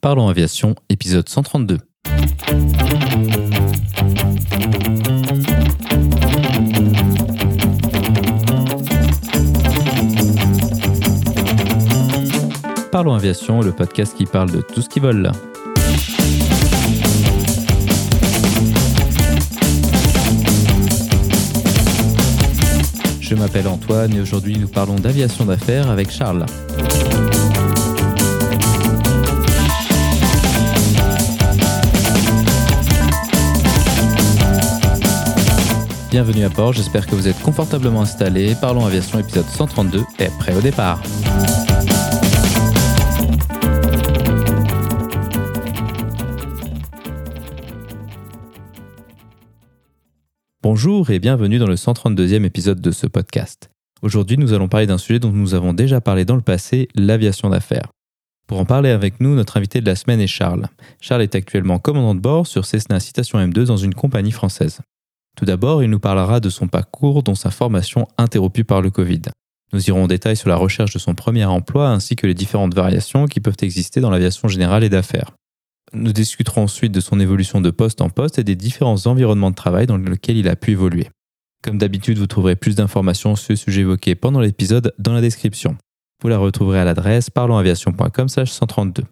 Parlons Aviation, épisode 132. Parlons Aviation, le podcast qui parle de tout ce qui vole. Je m'appelle Antoine et aujourd'hui nous parlons d'aviation d'affaires avec Charles. Bienvenue à bord, j'espère que vous êtes confortablement installés. Parlons aviation épisode 132 et prêt au départ. Bonjour et bienvenue dans le 132e épisode de ce podcast. Aujourd'hui, nous allons parler d'un sujet dont nous avons déjà parlé dans le passé, l'aviation d'affaires. Pour en parler avec nous, notre invité de la semaine est Charles. Charles est actuellement commandant de bord sur Cessna Citation M2 dans une compagnie française. Tout d'abord, il nous parlera de son parcours, dont sa formation interrompue par le Covid. Nous irons en détail sur la recherche de son premier emploi ainsi que les différentes variations qui peuvent exister dans l'aviation générale et d'affaires. Nous discuterons ensuite de son évolution de poste en poste et des différents environnements de travail dans lesquels il a pu évoluer. Comme d'habitude, vous trouverez plus d'informations sur le sujet évoqué pendant l'épisode dans la description. Vous la retrouverez à l'adresse parlonsaviation.com 132.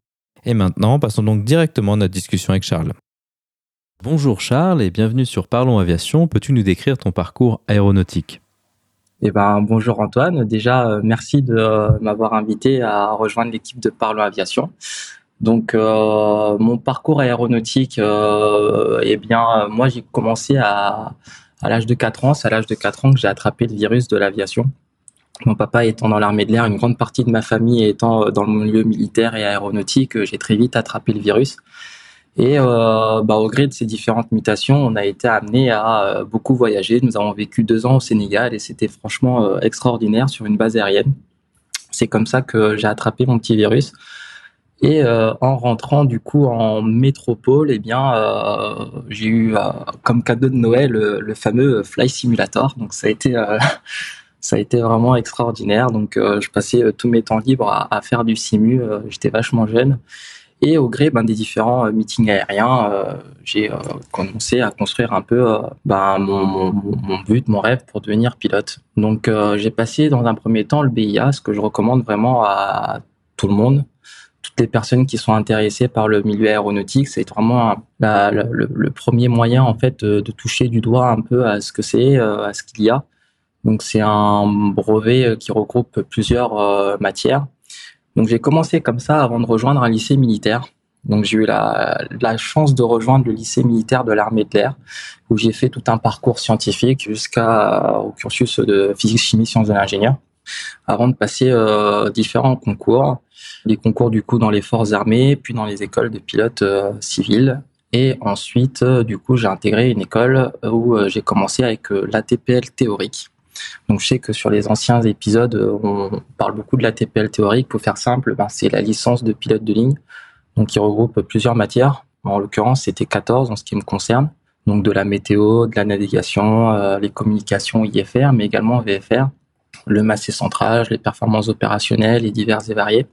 Et maintenant, passons donc directement à notre discussion avec Charles. Bonjour Charles et bienvenue sur Parlons Aviation. Peux-tu nous décrire ton parcours aéronautique? Eh ben, bonjour Antoine. Déjà, euh, merci de euh, m'avoir invité à rejoindre l'équipe de Parlons Aviation. Donc, euh, mon parcours aéronautique, eh bien, moi, j'ai commencé à, à l'âge de 4 ans. C'est à l'âge de 4 ans que j'ai attrapé le virus de l'aviation. Mon papa étant dans l'armée de l'air, une grande partie de ma famille étant dans le milieu militaire et aéronautique, j'ai très vite attrapé le virus. Et euh, bah, au gré de ces différentes mutations, on a été amené à euh, beaucoup voyager. Nous avons vécu deux ans au Sénégal et c'était franchement euh, extraordinaire sur une base aérienne. C'est comme ça que j'ai attrapé mon petit virus. Et en rentrant du coup en métropole, eh bien, j'ai eu comme cadeau de Noël le, fameux Fly Simulator. Donc ça a été ça a été vraiment extraordinaire. Donc je passais tous mes temps libres à, à faire du simu. J'étais vachement jeune. Et au gré ben, des différents euh, meetings aériens, euh, j'ai euh, commencé à construire un peu ben, mon, but, mon rêve pour devenir pilote. Donc j'ai passé dans un premier temps le BIA, ce que je recommande vraiment à tout le monde. Toutes les personnes qui sont intéressées par le milieu aéronautique, c'est vraiment le, premier moyen en fait de, toucher du doigt un peu à ce que c'est, à ce qu'il y a. Donc c'est un brevet qui regroupe plusieurs matières donc j'ai commencé comme ça avant de rejoindre un lycée militaire. Donc j'ai eu la, la, chance de rejoindre le lycée militaire de l'armée de l'air, où j'ai fait tout un parcours scientifique jusqu'au cursus de physique, chimie, sciences de l'ingénieur, avant de passer euh, différents concours, les concours du coup dans les forces armées, puis dans les écoles de pilotes euh, civils. Et ensuite, euh, du coup, j'ai intégré une école où euh, j'ai commencé avec l'ATPL théorique. Donc je sais que sur les anciens épisodes, euh, on parle beaucoup de la TPL théorique. Pour faire simple, ben, c'est la licence de pilote de ligne, qui regroupe plusieurs matières. En l'occurrence, c'était 14 en ce qui me concerne. Donc de la météo, de la navigation, euh, les communications IFR, mais également VFR, le massé centrage, les performances opérationnelles et diverses et variées.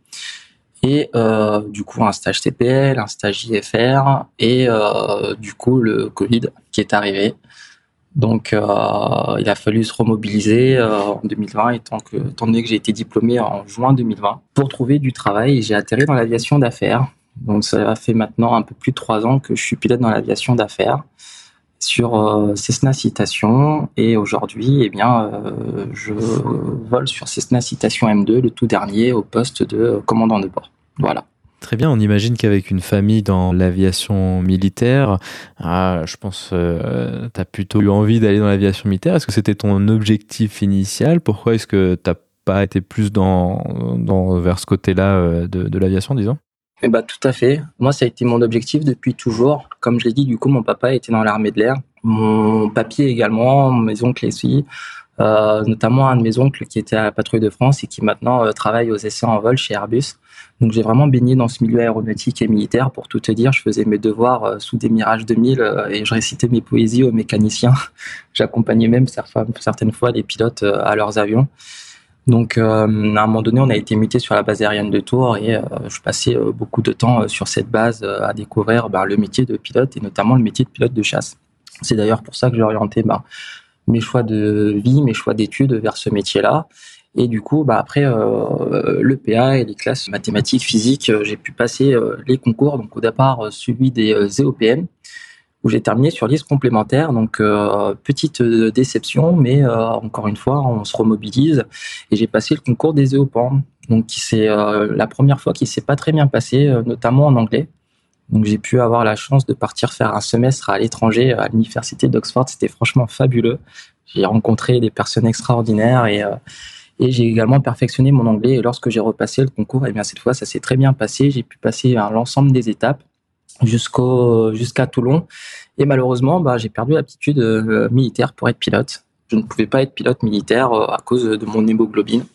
Et euh, du coup un stage TPL, un stage IFR et du coup le Covid qui est arrivé. Donc, euh, il a fallu se remobiliser euh, en 2020, étant, que, étant donné que j'ai été diplômé en juin 2020, pour trouver du travail. J'ai atterri dans l'aviation d'affaires. Donc, ça fait maintenant un peu plus de trois ans que je suis pilote dans l'aviation d'affaires sur euh, Cessna Citation. Et aujourd'hui, eh bien, euh, je vole sur Cessna Citation M2, le tout dernier, au poste de commandant de bord. Voilà. Très bien, on imagine qu'avec une famille dans l'aviation militaire, ah, je pense euh, tu as plutôt eu envie d'aller dans l'aviation militaire. Est-ce que c'était ton objectif initial? Pourquoi est-ce que tu pas été plus dans, vers ce côté-là euh, de, de l'aviation, disons? Eh ben, Tout à fait. Moi, ça a été mon objectif depuis toujours. Comme je l'ai dit, du coup, mon papa était dans l'armée de l'air. Mon papier également, mes oncles aussi. Euh, notamment un de mes oncles qui était à la patrouille de France et qui maintenant euh, travaille aux essais en vol chez Airbus. Donc j'ai vraiment baigné dans ce milieu aéronautique et militaire. Pour tout te dire, je faisais mes devoirs euh, sous des Mirages 2000 euh, et je récitais mes poésies aux mécaniciens. J'accompagnais même certaines fois les pilotes euh, à leurs avions. Donc, à un moment donné, on a été muté sur la base aérienne de Tours et je passais beaucoup de temps sur cette base à découvrir bah, le métier de pilote et notamment le métier de pilote de chasse. C'est d'ailleurs pour ça que j'ai orienté bah, mes choix de vie, mes choix d'études vers ce métier-là. Et du coup, bah après euh, le PA et les classes mathématiques, physiques, euh, j'ai pu passer euh, les concours. Donc au départ, celui des EOPM, où j'ai terminé sur liste complémentaire. Donc petite déception, mais encore une fois, on se remobilise. Et j'ai passé le concours des EOPAM, donc c'est la première fois qui s'est pas très bien passé, notamment en anglais. Donc j'ai pu avoir la chance de partir faire un semestre à l'étranger à l'université d'Oxford. C'était franchement fabuleux. J'ai rencontré des personnes extraordinaires et et j'ai également perfectionné mon anglais. Et lorsque j'ai repassé le concours, eh bien cette fois, ça s'est très bien passé. J'ai pu passer l'ensemble des étapes jusqu'à Toulon. Et malheureusement, bah, j'ai perdu l'aptitude euh, militaire pour être pilote. Je ne pouvais pas être pilote militaire euh, à cause de mon hémoglobine.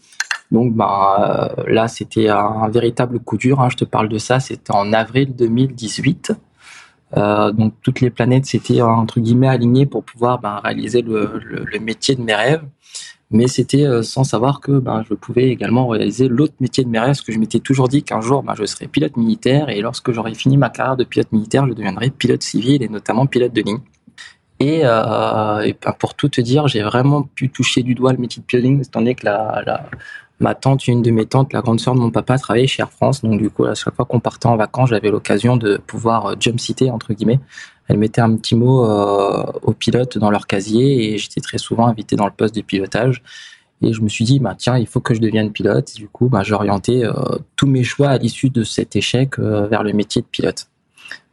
Donc bah, euh, là, c'était un, véritable coup dur. Hein. Je te parle de ça, c'était en avril 2018. donc toutes les planètes s'étaient entre guillemets alignées pour pouvoir bah, réaliser le, métier de mes rêves mais c'était euh, sans savoir que ben, je pouvais également réaliser l'autre métier de mes rêves, parce que je m'étais toujours dit qu'un jour ben, je serais pilote militaire, et lorsque j'aurais fini ma carrière de pilote militaire, je deviendrais pilote civil, et notamment pilote de ligne. Et, euh, ben, pour tout te dire, j'ai vraiment pu toucher du doigt le métier de piloting, étant donné que la, ma tante, une de mes tantes, la grande sœur de mon papa, travaillait chez Air France, donc du coup, à chaque fois qu'on partait en vacances, j'avais l'occasion de pouvoir euh, jump citer, entre guillemets, elles mettaient un petit mot euh, aux pilotes dans leur casier et j'étais très souvent invité dans le poste de pilotage. Et je me suis dit, bah, tiens, il faut que je devienne pilote. Et du coup, bah, j'ai orienté euh, tous mes choix à l'issue de cet échec euh, vers le métier de pilote.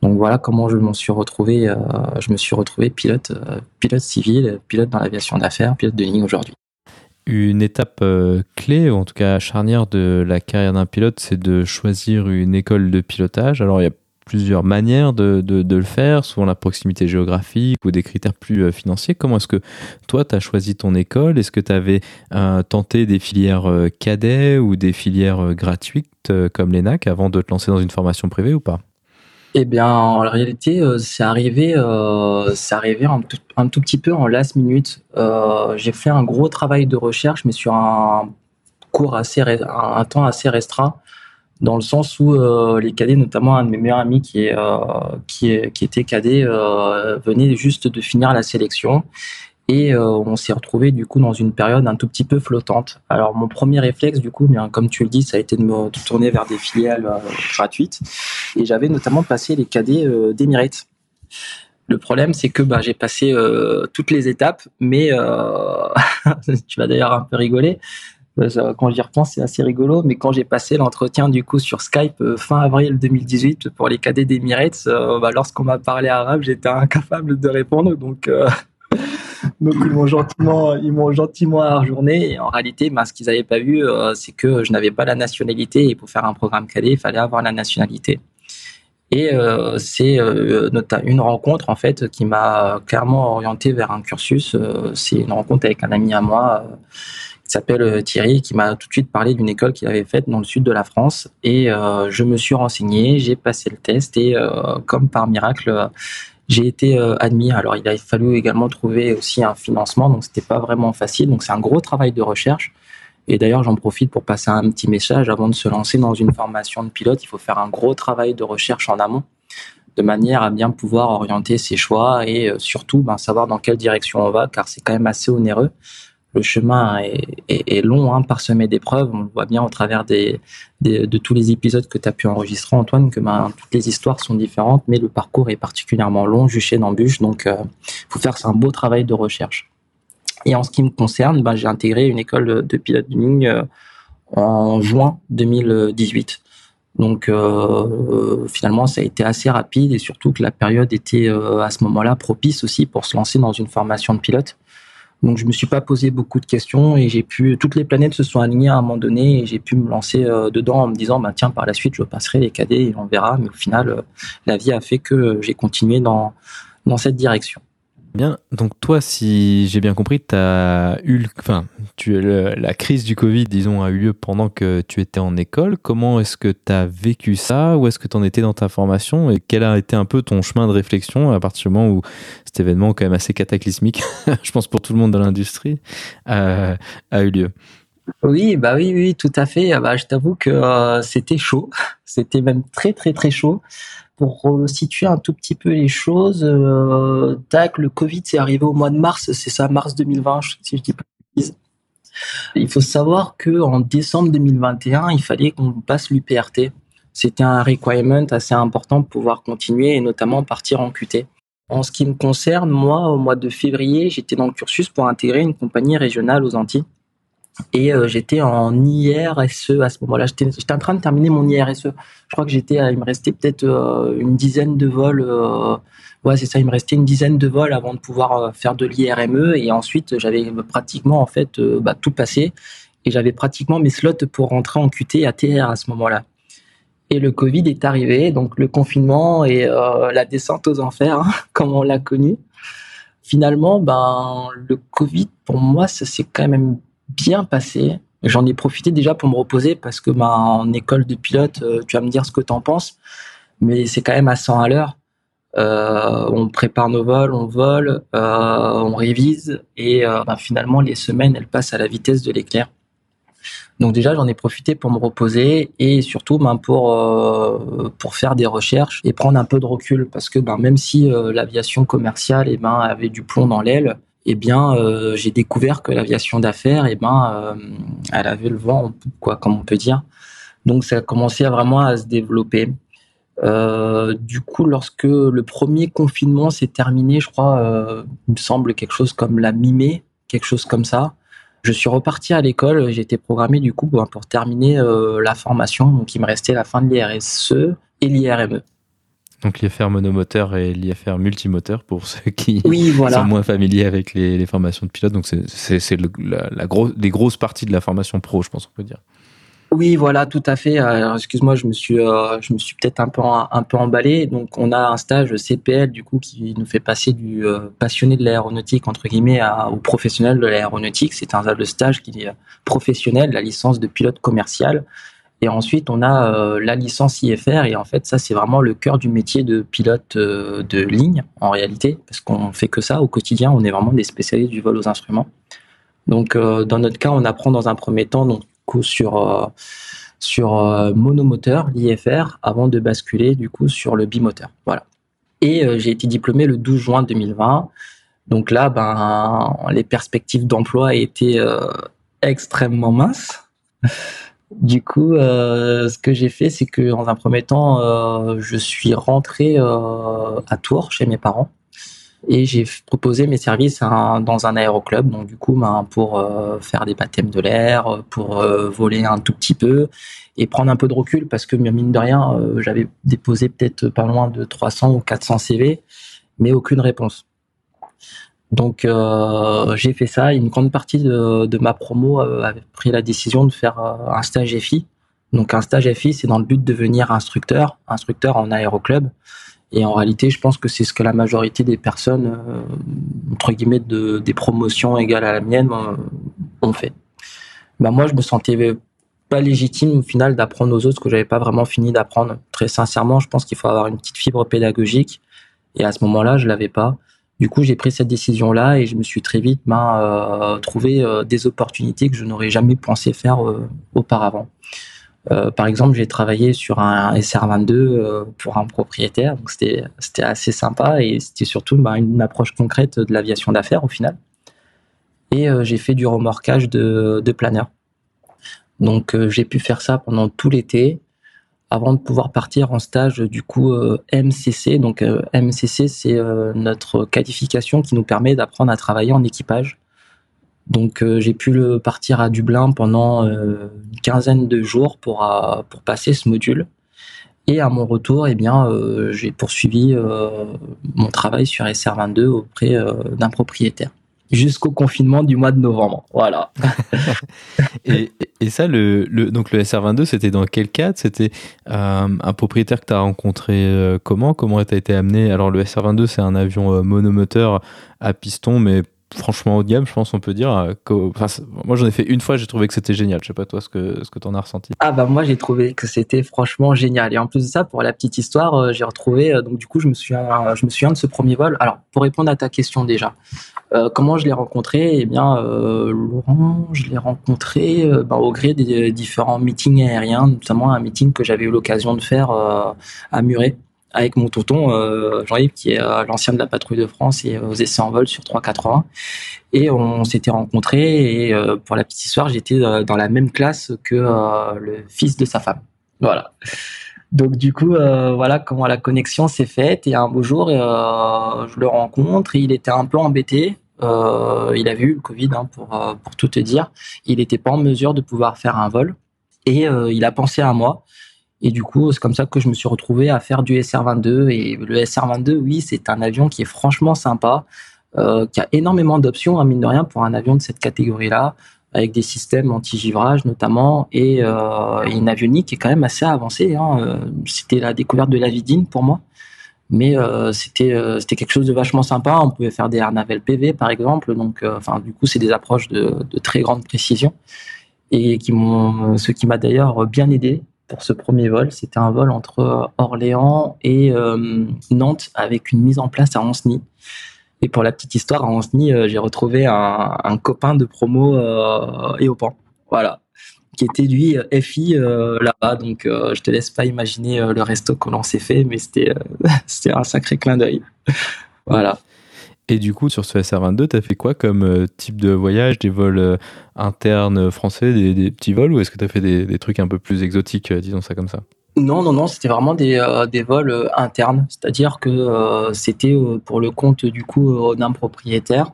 Donc voilà comment je m'en suis retrouvé. je me suis retrouvé pilote, pilote civil, pilote dans l'aviation d'affaires, pilote de ligne aujourd'hui. Une étape clé, ou en tout cas charnière de la carrière d'un pilote, c'est de choisir une école de pilotage. Alors il y a plusieurs manières de, le faire, souvent la proximité géographique ou des critères plus euh, financiers. Comment est-ce que toi, tu as choisi ton école? Est-ce que tu avais euh, tenté des filières euh, cadets ou des filières gratuites comme l'ENAC avant de te lancer dans une formation privée ou pas? Eh bien, en réalité, c'est arrivé, c'est arrivé un tout, un tout, petit peu en last minute. j'ai fait un gros travail de recherche, mais sur un cours assez, un temps assez restreint dans le sens où euh, les cadets, notamment un de mes meilleurs amis qui, est, euh, était cadet, euh, venait juste de finir la sélection. Et on s'est retrouvé du coup dans une période un tout petit peu flottante. Alors mon premier réflexe du coup, bien comme tu le dis, ça a été de me tourner vers des filiales gratuites. Et j'avais notamment passé les cadets d'Emirates. Le problème, c'est que bah, j'ai passé toutes les étapes, mais tu vas d'ailleurs un peu rigoler. Euh, quand j'y repense, c'est assez rigolo. Mais quand j'ai passé l'entretien du coup sur Skype euh, fin avril 2018 pour les cadets d'Emirates, euh, bah, lorsqu'on m'a parlé arabe, j'étais incapable de répondre. Donc, donc ils m'ont gentiment, ils m'ont gentiment ajourné. Et en réalité, bah, ce qu'ils n'avaient pas vu, c'est que je n'avais pas la nationalité. Et pour faire un programme cadet, il fallait avoir la nationalité. Et c'est une rencontre en fait qui m'a clairement orienté vers un cursus. c'est une rencontre avec un ami à moi qui s'appelle euh, Thierry, qui m'a tout de suite parlé d'une école qu'il avait faite dans le sud de la France. Et euh, je me suis renseigné, j'ai passé le test et euh, comme par miracle, j'ai été admis. Alors il a fallu également trouver aussi un financement, donc c'était pas vraiment facile. Donc c'est un gros travail de recherche. Et d'ailleurs, j'en profite pour passer un petit message avant de se lancer dans une formation de pilote. Il faut faire un gros travail de recherche en amont, de manière à bien pouvoir orienter ses choix et surtout ben, savoir dans quelle direction on va, car c'est quand même assez onéreux le chemin est, long, hein, parsemé d'épreuves. On le voit bien au travers de tous les épisodes que tu as pu enregistrer, Antoine, que ben, toutes les histoires sont différentes, mais le parcours est particulièrement long, juché d'embûches. Donc, il euh, faut faire un beau travail de recherche. Et en ce qui me concerne, ben, j'ai intégré une école de pilote de ligne euh, en juin 2018. Donc euh, finalement, ça a été assez rapide et surtout que la période était à ce moment-là propice aussi pour se lancer dans une formation de pilote. Donc je me suis pas posé beaucoup de questions et j'ai pu toutes les planètes se sont alignées à un moment donné et j'ai pu me lancer euh, dedans en me disant bah tiens par la suite je passerai les cadets et on verra mais au final euh, la vie a fait que j'ai continué dans dans cette direction. Donc toi, si j'ai bien compris, as eu, la crise du Covid, disons, a eu lieu pendant que tu étais en école. Comment est-ce que tu as vécu ça? Où est-ce que tu en étais dans ta formation? Et quel a été un peu ton chemin de réflexion à partir du moment où cet événement, quand même assez cataclysmique, je pense pour tout le monde dans l'industrie, euh, a eu lieu? Oui, bah oui, oui, tout à fait. Ah bah, je t'avoue que c'était chaud. C'était même très, très, très chaud. Pour situer un tout petit peu les choses, tac, le Covid, c'est arrivé au mois de mars, c'est ça, mars 2020, si je dis pas de Il faut savoir que en décembre 2021, il fallait qu'on passe l'UPRT. C'était un requirement assez important pour pouvoir continuer et notamment partir en QT. En ce qui me concerne, moi, au mois de février, j'étais dans le cursus pour intégrer une compagnie régionale aux Antilles. Et euh, j'étais en IRSE à ce moment-là. J'étais, en train de terminer mon IRSE. Je crois que j'étais, il me restait peut-être euh, une dizaine de vols. Euh, ouais, c'est ça. Il me restait une dizaine de vols avant de pouvoir faire de l'IRME. Et ensuite, j'avais pratiquement en fait bah, tout passé. Et j'avais pratiquement mes slots pour rentrer en QT à TR à ce moment-là. Et le Covid est arrivé, donc le confinement et la descente aux enfers, hein, comme on l'a connu. Finalement, ben le Covid pour moi, ça s'est quand même bien passé. J'en ai profité déjà pour me reposer parce que bah, en école de pilote, euh, tu vas me dire ce que tu en penses, mais c'est quand même à 100 à l'heure. Euh, on prépare nos vols, on vole, euh, on révise et bah, finalement les semaines elles passent à la vitesse de l'éclair. Donc déjà j'en ai profité pour me reposer et surtout ben, pour pour faire des recherches et prendre un peu de recul parce que ben, même si l'aviation commerciale eh ben, avait du plomb dans l'aile, eh bien, euh, j'ai découvert que l'aviation d'affaires, eh ben, euh, elle avait le vent quoi, comme on peut dire. Donc, ça a commencé à vraiment à se développer. Euh, du coup, lorsque le premier confinement s'est terminé, je crois, il me semble quelque chose comme la mi-mai, quelque chose comme ça. Je suis reparti à l'école. Été programmé du coup pour terminer la formation. Donc, il me restait la fin de l'IRSE et l'IRME. Donc l'IFR monomoteur et l'IFR multimoteur pour ceux qui sont moins familiers avec les, formations de pilote. Donc c'est la, la les grosses parties de la formation pro, je pense on peut dire. Oui, voilà, tout à fait. Excuse-moi, je me suis, euh, je me suis peut-être un peu, un peu emballé. Donc, on a un stage CPL du coup qui nous fait passer du euh, passionné de l'aéronautique entre guillemets au professionnel de l'aéronautique. C'est un stage qui est professionnel, la licence de pilote commercial. Et ensuite, on a euh, la licence IFR. Et en fait, ça, c'est vraiment le cœur du métier de pilote euh, de ligne, en réalité, parce qu'on fait que ça au quotidien. On est vraiment des spécialistes du vol aux instruments. Donc, euh, dans notre cas, on apprend dans un premier temps donc, sur, sur monomoteur, l'IFR, avant de basculer du coup sur le bimoteur. Voilà. Et j'ai été diplômé le 12 juin 2020. Donc là, ben, les perspectives d'emploi étaient extrêmement minces. Du coup, euh, ce que j'ai fait, c'est que dans un premier temps, euh, je suis rentré euh, à Tours chez mes parents et j'ai proposé mes services dans un aéroclub. Donc du coup, ben, pour faire des baptêmes de l'air, pour voler un tout petit peu et prendre un peu de recul parce que mine de rien, j'avais déposé peut-être pas loin de 300 ou 400 CV, mais aucune réponse. Donc euh, j'ai fait ça. Une grande partie de, ma promo euh, avait pris la décision de faire euh, un stage FI. Donc un stage FI, c'est dans le but de devenir instructeur, instructeur en aéroclub. Et en réalité, je pense que c'est ce que la majorité des personnes, entre guillemets, de, des promotions égales à la mienne, ont fait. Ben moi, je me sentais pas légitime au final d'apprendre aux autres ce que j'avais pas vraiment fini d'apprendre. Très sincèrement, je pense qu'il faut avoir une petite fibre pédagogique. Et à ce moment-là, je l'avais pas. Du coup, j'ai pris cette décision-là et je me suis très vite ben, euh, trouvé euh, des opportunités que je n'aurais jamais pensé faire euh, auparavant. par exemple, j'ai travaillé sur un SR22 pour un propriétaire, donc c'était assez sympa et c'était surtout ben, une approche concrète de l'aviation d'affaires au final. Et j'ai fait du remorquage de, de planeurs. Donc j'ai pu faire ça pendant tout l'été avant de pouvoir partir en stage du coup euh, MCC. Donc euh, MCC, c'est euh, notre qualification qui nous permet d'apprendre à travailler en équipage. Donc j'ai pu le partir à Dublin pendant une quinzaine de jours pour, pour passer ce module. Et à mon retour, eh bien, j'ai poursuivi mon travail sur SR22 auprès d'un propriétaire jusqu'au confinement du mois de novembre. Voilà. et, et, ça, le, le, donc le SR22, c'était dans quel cadre? C'était euh, un propriétaire que tu as rencontré euh, comment? Comment tu as été amené? Alors le SR22, c'est un avion euh, monomoteur à piston, mais franchement haut de gamme, je pense, on peut dire. Euh, moi, j'en ai fait une fois, j'ai trouvé que c'était génial. Je sais pas toi ce que ce que t'en as ressenti. Ah bah moi, j'ai trouvé que c'était franchement génial. Et en plus de ça, pour la petite histoire, euh, j'ai retrouvé. Euh, donc du coup, je me souviens, je me souviens de ce premier vol. Alors, pour répondre à ta question déjà, comment je l'ai rencontré? Eh bien, Laurent, je l'ai rencontré bah, au gré des différents meetings aériens, notamment un meeting que j'avais eu l'occasion de faire à Muret avec mon tonton euh, Jean-Yves qui est euh, l'ancien de la patrouille de France et aux essais en vol sur 380 et on s'était rencontrés et euh, pour la petite histoire j'étais dans la même classe que le fils de sa femme. Voilà. Donc du coup voilà comment la connexion s'est faite. Et un beau jour je le rencontre. Il était un peu embêté. Il a vu le Covid hein, pour pour tout te dire. Il n'était pas en mesure de pouvoir faire un vol. Et il a pensé à moi et du coup, c'est comme ça que je me suis retrouvé à faire du SR-22. Et le SR-22, oui, c'est un avion qui est franchement sympa, euh, qui a énormément d'options, hein, mine de rien, pour un avion de cette catégorie-là, avec des systèmes anti-givrage notamment, et, euh, une avionique qui est quand même assez avancée. Hein. Euh, c'était la découverte de la vidine pour moi. Mais c'était c'était quelque chose de vachement sympa. On pouvait faire des air navel PV par exemple. Donc, enfin, du coup, c'est des approches de, de, très grande précision et qui m'ont, ce qui m'a d'ailleurs bien aidé pour ce premier vol. C'était un vol entre euh, Orléans et euh, Nantes avec une mise en place à Anceny. Et pour la petite histoire, à Anceny, euh, j'ai retrouvé un, copain de promo et au pan. Voilà. Qui était lui FI là-bas. Donc je te laisse pas imaginer le resto que l'on s'est fait, mais c'était un sacré clin d'œil. voilà. Et du coup, sur ce SR22, tu as fait quoi comme euh, type de voyage Des vols euh, internes français, des, petits vols Ou est-ce que tu as fait des, trucs un peu plus exotiques, euh, disons ça comme ça? Non, non, non, c'était vraiment des, des vols internes. C'est-à-dire que c'était pour le compte du coup d'un propriétaire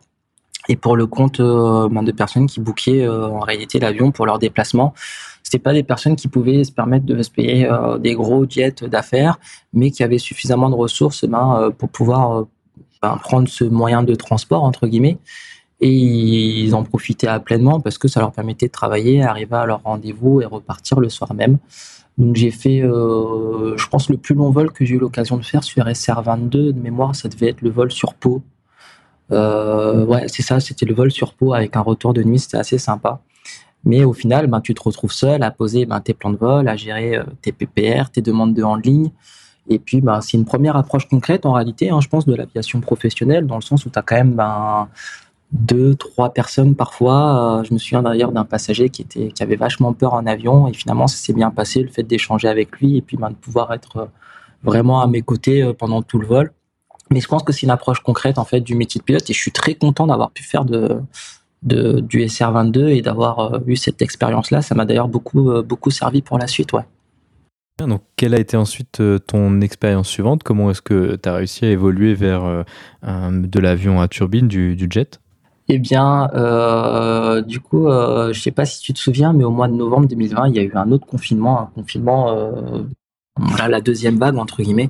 et pour le compte ben, de personnes qui bookaient en réalité l'avion pour leur déplacement. C'était pas des personnes qui pouvaient se permettre de se payer des gros jets d'affaires, mais qui avaient suffisamment de ressources ben, pour pouvoir prendre ce moyen de transport, entre guillemets, et ils en profitaient à pleinement parce que ça leur permettait de travailler, arriver à leur rendez-vous et repartir le soir même. Donc j'ai fait, euh, je pense, le plus long vol que j'ai eu l'occasion de faire sur SR22 de mémoire, ça devait être le vol sur Pau. Euh, ouais, c'est ça, c'était le vol sur Pau avec un retour de nuit, c'était assez sympa. Mais au final, ben, tu te retrouves seul à poser ben, tes plans de vol, à gérer euh, tes PPR, tes demandes de en ligne. Et puis, bah, c'est une première approche concrète en réalité, hein, je pense, de l'aviation professionnelle, dans le sens où tu as quand même ben, deux, trois personnes parfois. Euh, je me souviens d'ailleurs d'un passager qui, était, qui avait vachement peur en avion, et finalement, ça s'est bien passé, le fait d'échanger avec lui, et puis ben, de pouvoir être euh, vraiment à mes côtés euh, pendant tout le vol. Mais je pense que c'est une approche concrète en fait du métier de pilote, et je suis très content d'avoir pu faire du SR22 et d'avoir eu cette expérience-là. Ça m'a d'ailleurs beaucoup, beaucoup servi pour la suite, ouais. Donc, quelle a été ensuite euh, ton expérience suivante? Comment est-ce que tu as réussi à évoluer vers euh, de l'avion à turbine, du, jet? Eh bien, euh, du coup, je ne sais pas si tu te souviens, mais au mois de novembre 2020, il y a eu un autre confinement, un confinement, la deuxième vague entre guillemets.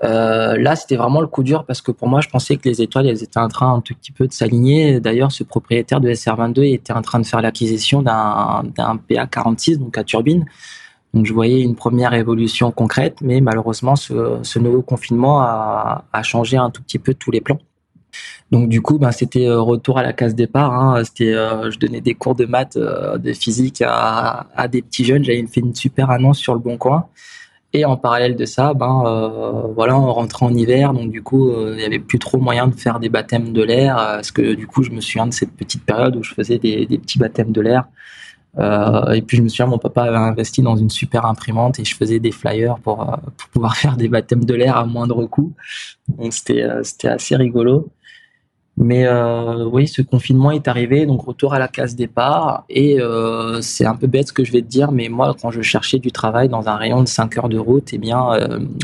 là, c'était vraiment le coup dur parce que pour moi, je pensais que les étoiles, elles étaient en train un tout petit peu de s'aligner. D'ailleurs, ce propriétaire de SR22 était en train de faire l'acquisition d'un PA46, donc à turbine. Donc je voyais une première évolution concrète, mais malheureusement ce, nouveau confinement a, changé un tout petit peu tous les plans. Donc du coup, ben, c'était euh, retour à la case départ. Hein. C'était, euh, je donnais des cours de maths, euh, de physique à, des petits jeunes. J'avais fait une super annonce sur le Bon Coin. Et en parallèle de ça, ben voilà, on rentrait en hiver, donc du coup, il n'y avait plus trop moyen de faire des baptêmes de l'air, parce que du coup, je me souviens de cette petite période où je faisais des petits baptêmes de l'air. Euh, et puis je me souviens, mon papa avait investi dans une super imprimante et je faisais des flyers pour, euh, pour pouvoir faire des baptêmes de l'air à moindre coût. Donc c'était euh, c'était assez rigolo. Mais euh, oui, ce confinement est arrivé, donc retour à la case départ. Et euh, c'est un peu bête ce que je vais te dire, mais moi, quand je cherchais du travail dans un rayon de 5 heures de route, eh bien,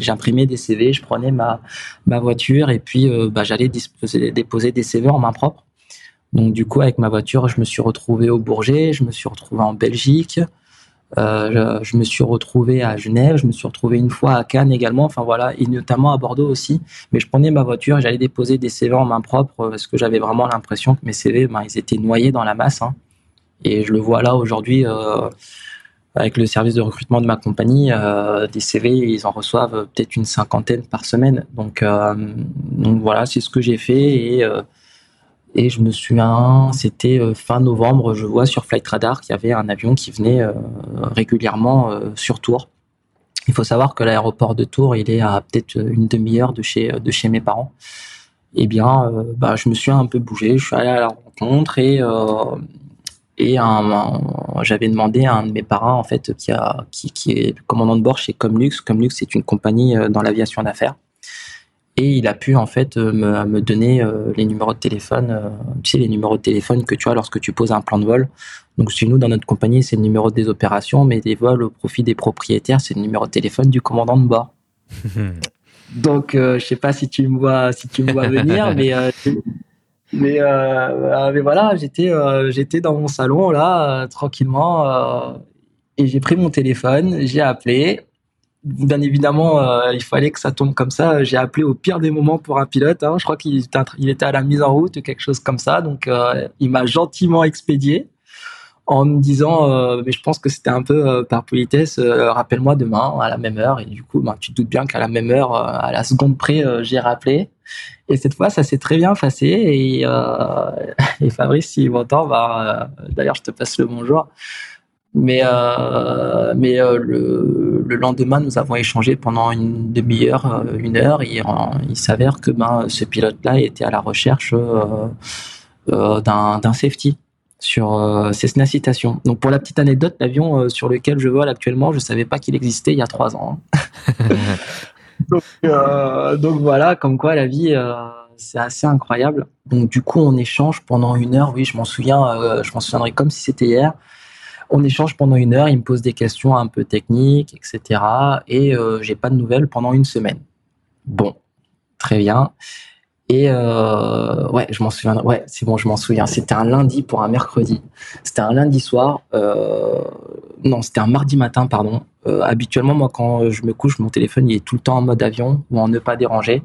j'imprimais des CV, je prenais ma, ma voiture et puis bah, j'allais déposer des CV en main propre. Donc du coup, avec ma voiture, je me suis retrouvé au Bourget, je me suis retrouvé en Belgique, euh, je, me suis retrouvé à Genève, je me suis retrouvé une fois à Cannes également, enfin voilà, et notamment à Bordeaux aussi. Mais je prenais ma voiture et j'allais déposer des CV en main propre parce que j'avais vraiment l'impression que mes CV, ben, ils étaient noyés dans la masse. Hein. Et je le vois là aujourd'hui euh, avec le service de recrutement de ma compagnie, euh, des CV, ils en reçoivent peut-être une cinquantaine par semaine. Donc, donc voilà, c'est ce que j'ai fait et Et je me souviens, c'était euh, fin novembre, je vois sur Flight Radar qu'il y avait un avion qui venait euh, régulièrement euh, sur Tours. Il faut savoir que l'aéroport de Tours, il est à peut-être une demi-heure de chez, de chez mes parents. Eh bien, bah, je me suis un peu bougé, je suis allé à la rencontre et, et j'avais demandé à un de mes parents, en fait, qui, a, qui, qui est commandant de bord chez Comlux. Comlux, c'est une compagnie dans l'aviation d'affaires et il a pu en fait euh, me, donner euh, les numéros de téléphone, euh, tu sais les numéros de téléphone que tu as lorsque tu poses un plan de vol. Donc chez nous dans notre compagnie c'est le numéro des opérations, mais des vols au profit des propriétaires c'est le numéro de téléphone du commandant de bord. Donc je sais pas si tu me vois si tu me vois venir, mais mais, mais voilà j'étais j'étais dans mon salon là tranquillement et j'ai pris mon téléphone, j'ai appelé bien évidemment, euh, il fallait que ça tombe comme ça. J'ai appelé au pire des moments pour un pilote. Hein. Je crois qu'il était, à la mise en route, quelque chose comme ça. Donc, euh, il m'a gentiment expédié en me disant, euh, mais je pense que c'était un peu par politesse, rappelle-moi demain à la même heure. Et du coup, ben, tu te doutes bien qu'à la même heure, à la seconde près, j'ai rappelé. Et cette fois, ça s'est très bien passé. Et, et Fabrice, s'il m'entend, bah, d'ailleurs, je te passe le bonjour. Mais, euh, mais euh, le, le, lendemain, nous avons échangé pendant une demi-heure, euh, une heure. Et il s'avère que ben, ce pilote-là était à la recherche euh, euh d'un safety sur euh, Cessna Citation. Donc pour la petite anecdote, l'avion sur lequel je vole actuellement, je savais pas qu'il existait il y a trois ans. Hein. donc, donc, voilà, comme quoi la vie c'est assez incroyable. Donc du coup, on échange pendant une heure. Oui, je m'en souviens, je m'en souviendrai comme si c'était hier. On échange pendant une heure, il me pose des questions un peu techniques, etc. Et euh, j'ai pas de nouvelles pendant une semaine. Bon, très bien. Et euh, ouais, je m'en souviens. Ouais, c'est bon, je m'en souviens. C'était un lundi pour un mercredi. C'était un lundi soir. Euh, non, c'était un mardi matin, pardon. Euh, habituellement, moi, quand je me couche, mon téléphone il est tout le temps en mode avion ou en ne pas déranger.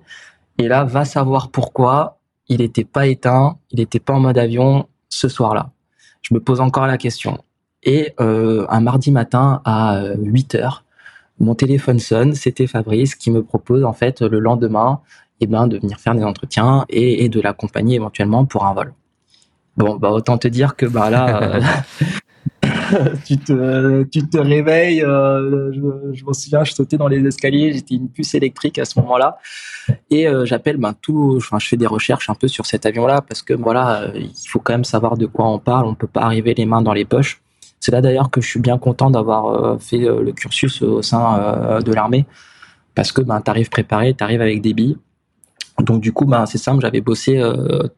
Et là, va savoir pourquoi il n'était pas éteint, il n'était pas en mode avion ce soir-là. Je me pose encore la question. Et euh, un mardi matin à 8 euh, heures, mon téléphone sonne, c'était Fabrice qui me propose en fait le lendemain eh ben, de venir faire des entretiens et, de l'accompagner éventuellement pour un vol. Bon, bah autant te dire que bah là, euh, tu te tu te réveilles. Je, m'en souviens, je sautais dans les escaliers, j'étais une puce électrique à ce moment-là, et j'appelle ben tout. Enfin, je fais des recherches un peu sur cet avion-là parce que voilà, il faut quand même savoir de quoi on parle. On peut pas arriver les mains dans les poches. C'est là d'ailleurs que je suis bien content d'avoir euh, fait euh, le cursus au sein euh, de l'armée parce que ben, tu arrives préparé, tu arrives avec des billes. Donc du coup, ben, c'est simple, j'avais bossé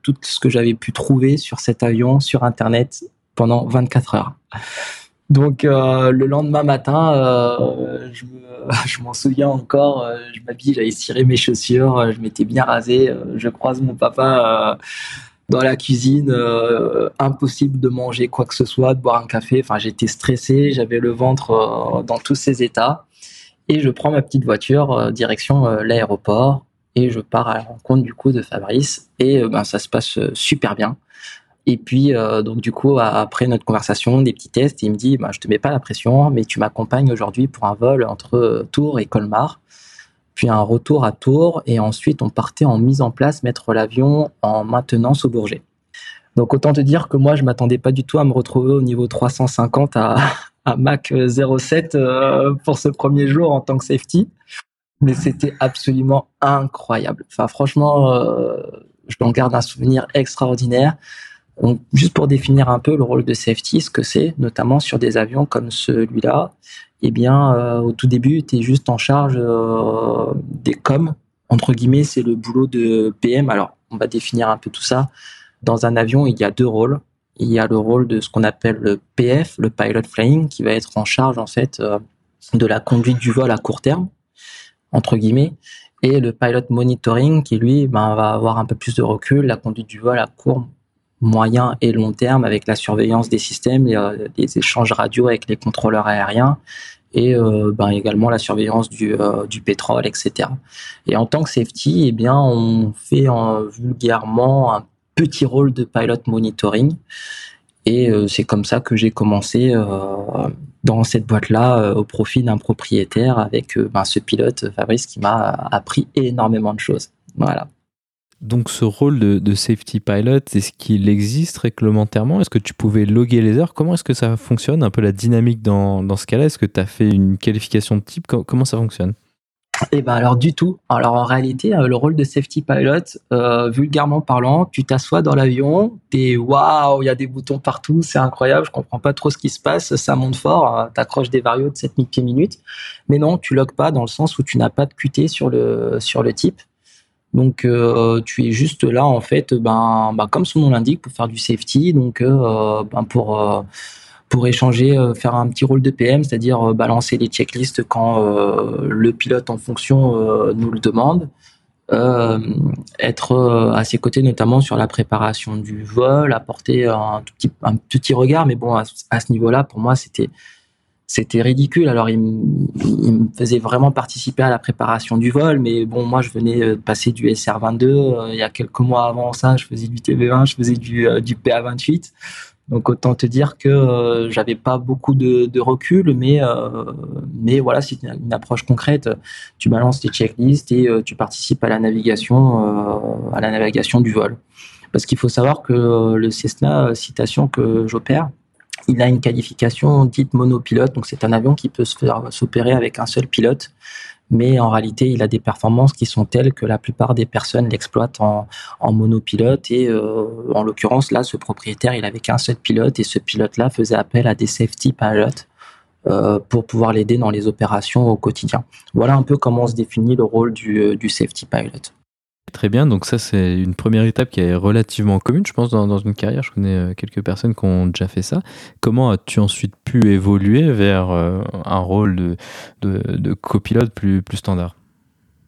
tout ce que j'avais pu trouver sur cet avion sur Internet pendant 24 heures. Donc le lendemain matin, je, m'en souviens encore, je m'habille, j'avais ciré mes chaussures, je m'étais bien rasé, je croise mon papa dans la cuisine, euh, impossible de manger quoi que ce soit, de boire un café. Enfin, j'étais stressé, j'avais le ventre euh, dans tous ces états. Et je prends ma petite voiture euh, direction l'aéroport et je pars à la rencontre du coup de Fabrice. Et ben ça se passe super bien. Et puis donc du coup après notre conversation, des petits tests, il me dit ben, je te mets pas la pression, mais tu m'accompagnes aujourd'hui pour un vol entre Tours et Colmar puis un retour à Tours, et ensuite on partait en mise en place, mettre l'avion en maintenance au Bourget. Donc autant te dire que moi je m'attendais pas du tout à me retrouver au niveau 350 à, à Mac 07 euh, pour ce premier jour en tant que safety, mais c'était absolument incroyable. Enfin franchement, euh, je m'en garde un souvenir extraordinaire. Donc, juste pour définir un peu le rôle de safety, ce que c'est, notamment sur des avions comme celui-là, eh bien, euh, au tout début, tu es juste en charge euh, des coms. Entre guillemets, c'est le boulot de PM. Alors, on va définir un peu tout ça. Dans un avion, il y a deux rôles. Il y a le rôle de ce qu'on appelle le PF, le pilot flying, qui va être en charge en fait euh, de la conduite du vol à court terme, entre guillemets, et le pilot monitoring, qui lui ben, va avoir un peu plus de recul, la conduite du vol à court, moyen et long terme avec la surveillance des systèmes, les, euh, échanges radio avec les contrôleurs aériens et euh, ben également la surveillance du, euh, du pétrole, etc. Et en tant que safety, eh bien, on fait vulgairement un petit rôle de pilot monitoring. Et c'est comme ça que j'ai commencé dans cette boîte-là au profit d'un propriétaire avec ben, ce pilote Fabrice qui m'a appris énormément de choses. Voilà. Donc ce rôle de, safety pilot, est-ce qu'il existe réglementairement? Est-ce que tu pouvais loguer les heures? Comment est-ce que ça fonctionne Un peu la dynamique dans, ce cas-là? Est-ce que tu as fait une qualification de type? Comment ça fonctionne? Eh ben alors du tout. Alors en réalité, euh, le rôle de safety pilot, euh, vulgairement parlant, tu t'assois dans l'avion, t'es waouh, il y a des boutons partout, c'est incroyable, je comprends pas trop ce qui se passe, ça monte fort, euh, t'accroches des varios de 7000 pieds minutes, mais non, tu logs pas dans le sens où tu n'as pas de QT sur le sur le type. Donc tu es juste là en fait, ben, ben, comme son nom l'indique, pour faire du safety, donc ben, pour pour échanger, euh, faire un petit rôle de PM, c'est-à-dire euh, balancer les checklists quand euh, le pilote en fonction nous le demande. être à ses côtés notamment sur la préparation du vol, apporter un, petit, un petit regard, mais bon, à, ce niveau-là, pour moi, c'était c'était ridicule. Alors, il, me faisait vraiment participer à la préparation du vol, mais bon, moi, je venais de passer du SR22. il y a quelques mois avant ça, je faisais du TV1, je faisais du, du PA28. Donc autant te dire que euh, j'avais pas beaucoup de, de recul, mais euh, mais voilà, c'est une, approche concrète. Tu balances tes checklists et euh, tu participes à la navigation, à la navigation du vol. Parce qu'il faut savoir que le Cessna citation que j'opère, il a une qualification dite monopilote, donc c'est un avion qui peut se faire s'opérer avec un seul pilote mais en réalité, il a des performances qui sont telles que la plupart des personnes l'exploitent en, monopilote. Et euh, en l'occurrence, là, ce propriétaire, il avait qu'un seul pilote et ce pilote-là faisait appel à des safety pilots euh, pour pouvoir l'aider dans les opérations au quotidien. Voilà un peu comment se définit le rôle du, euh, du safety pilot. Très bien, donc ça c'est une première étape qui est relativement commune, je pense, dans, une carrière. Je connais euh, quelques personnes qui ont déjà fait ça. Comment as-tu ensuite pu évoluer vers euh, un rôle de, copilote plus, plus standard?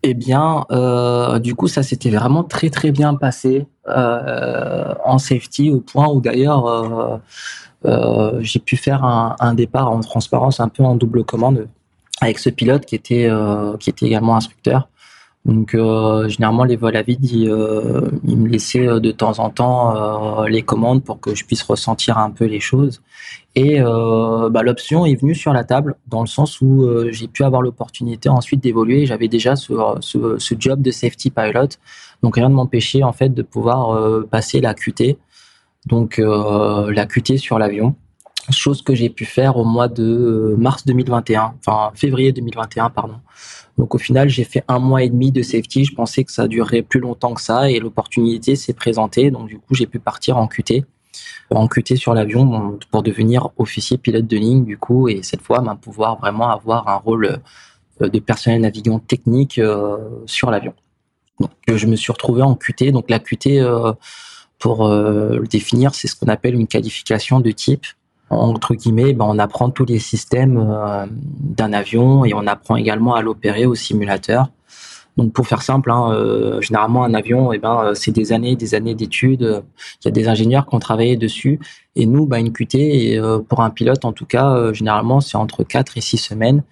Eh bien, euh, du coup, ça s'était vraiment très très bien passé en safety, au point où d'ailleurs j'ai pu faire un, un, départ en transparence un peu en double commande avec ce pilote qui était qui était également instructeur. Donc euh, généralement les vols à vide, ils, euh, me laissaient euh, de temps en temps les commandes pour que je puisse ressentir un peu les choses. Et bah, l'option est venue sur la table dans le sens où j'ai pu avoir l'opportunité ensuite d'évoluer. J'avais déjà ce, ce, ce, job de safety pilot, donc rien ne m'empêchait en fait de pouvoir passer la QT, donc la QT sur l'avion chose que j'ai pu faire au mois de mars 2021, enfin février 2021, pardon. Donc au final, j'ai fait un mois et demi de safety. Je pensais que ça durerait plus longtemps que ça et l'opportunité s'est présentée. Donc du coup, j'ai pu partir en QT, en QT sur l'avion pour devenir officier pilote de ligne du coup et cette fois, ben, pouvoir vraiment avoir un rôle euh, de personnel navigant technique euh, sur l'avion. Donc je me suis retrouvé en QT. Donc la QT, euh, pour le définir, c'est ce qu'on appelle une qualification de type entre guillemets, ben, on apprend tous les systèmes euh, d'un avion et on apprend également à l'opérer au simulateur. Donc pour faire simple, hein, euh, généralement un avion, eh ben euh, c'est des années, des années d'études. Il y a des ingénieurs qui ont travaillé dessus. Et nous, ben, une QT, pour un pilote en tout cas, généralement c'est entre 4 et 6 semaines.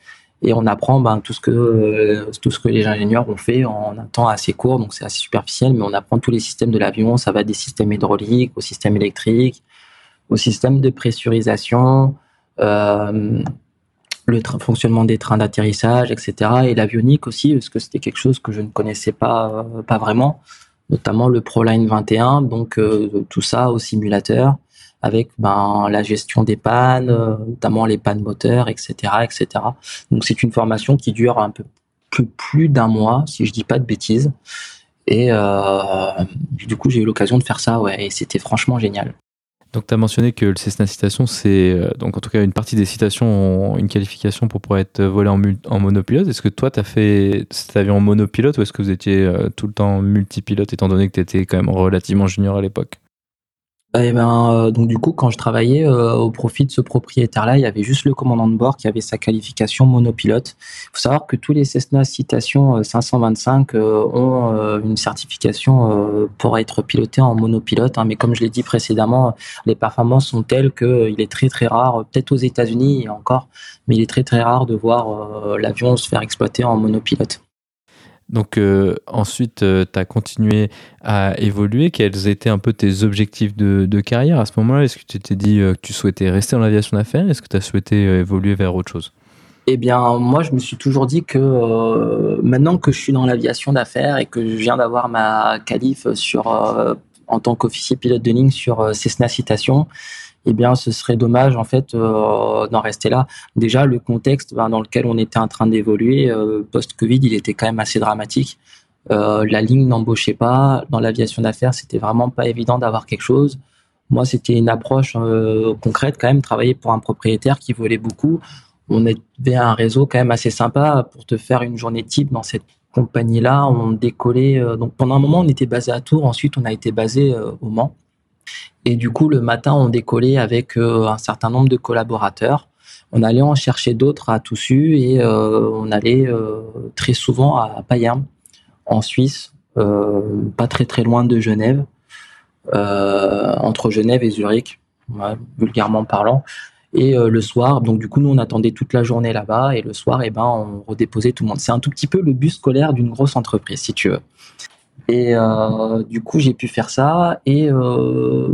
Et on apprend ben, tout ce que tout ce que les ingénieurs ont fait en un temps assez court, donc c'est assez superficiel, mais on apprend tous les systèmes de l'avion. Ça va des systèmes hydrauliques aux systèmes électriques, au système de pressurisation, euh, le fonctionnement des trains d'atterrissage, etc. Et l'avionique aussi, parce que c'était quelque chose que je ne connaissais pas, euh, pas vraiment, notamment le ProLine 21, donc euh, tout ça au simulateur, avec ben, la gestion des pannes, notamment les pannes moteurs, etc. etc. Donc c'est une formation qui dure un peu plus, plus d'un mois, si je dis pas de bêtises. Et du coup, j'ai eu l'occasion de faire ça, ouais, et c'était franchement génial. Donc tu mentionné que le Cessna Citation, c'est euh, donc en tout cas une partie des citations ont une qualification pour pouvoir être volé en, en monopilote. Est-ce que toi tu as fait cet avion en monopilote ou est-ce que vous étiez euh, tout le temps multipilote étant donné que tu étais quand même relativement junior à l'époque? Eh ben, euh, donc du coup, quand je travaillais euh, au profit de ce propriétaire-là, il y avait juste le commandant de bord qui avait sa qualification monopilote. Il faut savoir que tous les Cessna Citation 525 euh, ont une certification pour être pilotés en monopilote. Hein, mais comme je l'ai dit précédemment, les performances sont telles qu'il est très très rare, peut-être aux États-Unis encore, mais il est très très rare de voir l'avion se faire exploiter en monopilote. Donc euh, ensuite, euh, tu as continué à évoluer. Quels étaient un peu tes objectifs de, carrière à ce moment-là? Est-ce que tu t'es dit euh, que tu souhaitais rester dans l'aviation d'affaires? Est-ce que tu as souhaité évoluer vers autre chose? Eh bien, moi, je me suis toujours dit que maintenant que je suis dans l'aviation d'affaires et que je viens d'avoir ma qualif sur, en tant qu'officier pilote de ligne sur Cessna Citation, eh bien, ce serait dommage en fait d'en rester là. Déjà, le contexte ben, dans lequel on était en train d'évoluer post-Covid, il était quand même assez dramatique. la ligne n'embauchait pas. Dans l'aviation d'affaires, c'était vraiment pas évident d'avoir quelque chose. Moi, c'était une approche concrète quand même, travailler pour un propriétaire qui volait beaucoup on avait un réseau quand même assez sympa pour te faire une journée type dans cette compagnie-là. On décollait. Euh, donc pendant un moment, on était basé à Tours. Ensuite, on a été basé euh, au Mans. Et du coup, le matin, on décollait avec euh, un certain nombre de collaborateurs. On allait en chercher d'autres à Toussus et on allait très souvent à Payerne, en Suisse, pas très très loin de Genève, entre Genève et Zurich, vulgairement parlant. Et euh, le soir, donc du coup, nous, on attendait toute la journée là-bas. Et le soir, eh ben, on redéposait tout le monde. C'est un tout petit peu le bus scolaire d'une grosse entreprise, si tu veux. Et euh, du coup, j'ai pu faire ça. Et euh,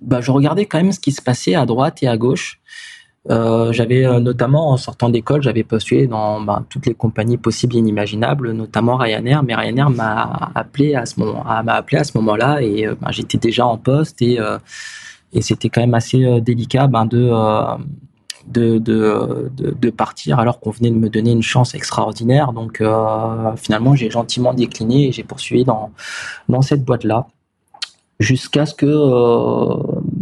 bah, je regardais quand même ce qui se passait à droite et à gauche. Euh, j'avais notamment en sortant d'école, j'avais postulé dans bah, toutes les compagnies possibles et inimaginables, notamment Ryanair. Mais Ryanair m'a appelé à ce moment-là et bah, j'étais déjà en poste et et c'était quand même assez délicat euh, de, de, partir alors qu'on venait de me donner une chance extraordinaire. Donc euh, finalement, j'ai gentiment décliné et j'ai poursuivi dans, cette boîte-là jusqu'à ce que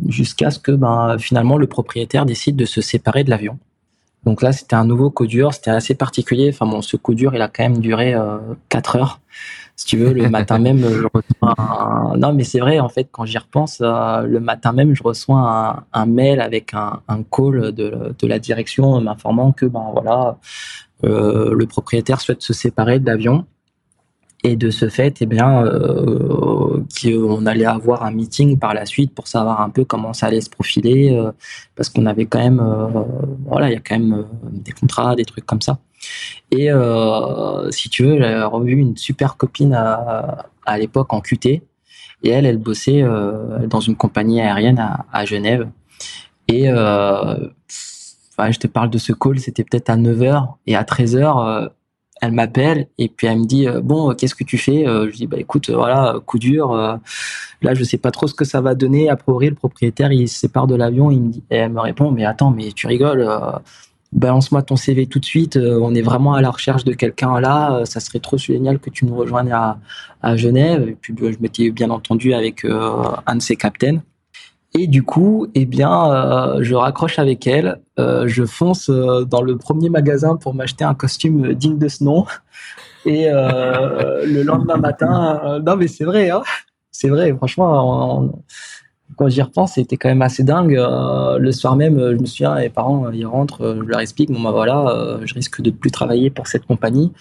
jusqu'à ce que ben, finalement le propriétaire décide de se séparer de l'avion. Donc là, c'était un nouveau coup dur, c'était assez particulier. Enfin bon, ce coup dur, il a quand même duré euh, 4 heures si tu veux, le matin même, je reçois un... Non, mais c'est vrai, en fait, quand j'y repense, euh, le matin même, je reçois un, mail avec un, call de, de, la direction m'informant que, ben voilà, euh, le propriétaire souhaite se séparer de l'avion. Et de ce fait, eh bien, euh, on allait avoir un meeting par la suite pour savoir un peu comment ça allait se profiler, euh, parce qu'on avait quand même, voilà, il y a quand même des contrats, des trucs comme ça. Et euh, si tu veux, j'ai revu une super copine à, à l'époque en QT. Et elle, elle bossait euh, dans une compagnie aérienne à, Genève. Et euh, je te parle de ce call, c'était peut-être à 9h. Et à 13h, euh, elle m'appelle et puis elle me dit euh, bon qu'est-ce que tu fais je dis bah écoute voilà coup dur là je sais pas trop ce que ça va donner a priori le propriétaire il se sépare de l'avion et elle me répond mais attends mais tu rigoles balance-moi ton CV tout de suite. Euh, on est vraiment à la recherche de quelqu'un là. Euh, ça serait trop génial que tu nous rejoignes à, Genève. Et puis, bah, je m'étais bien entendu avec euh, un de ses captains. Et du coup, eh bien, je raccroche avec elle. je fonce dans le premier magasin pour m'acheter un costume digne de ce nom. Et le lendemain matin, non mais c'est vrai, hein c'est vrai. Franchement, quand j'y repense, c'était quand même assez dingue. Euh, le soir même, je me souviens, les parents, ils rentrent, euh, je leur explique, bon bah voilà, euh, je risque de plus travailler pour cette compagnie.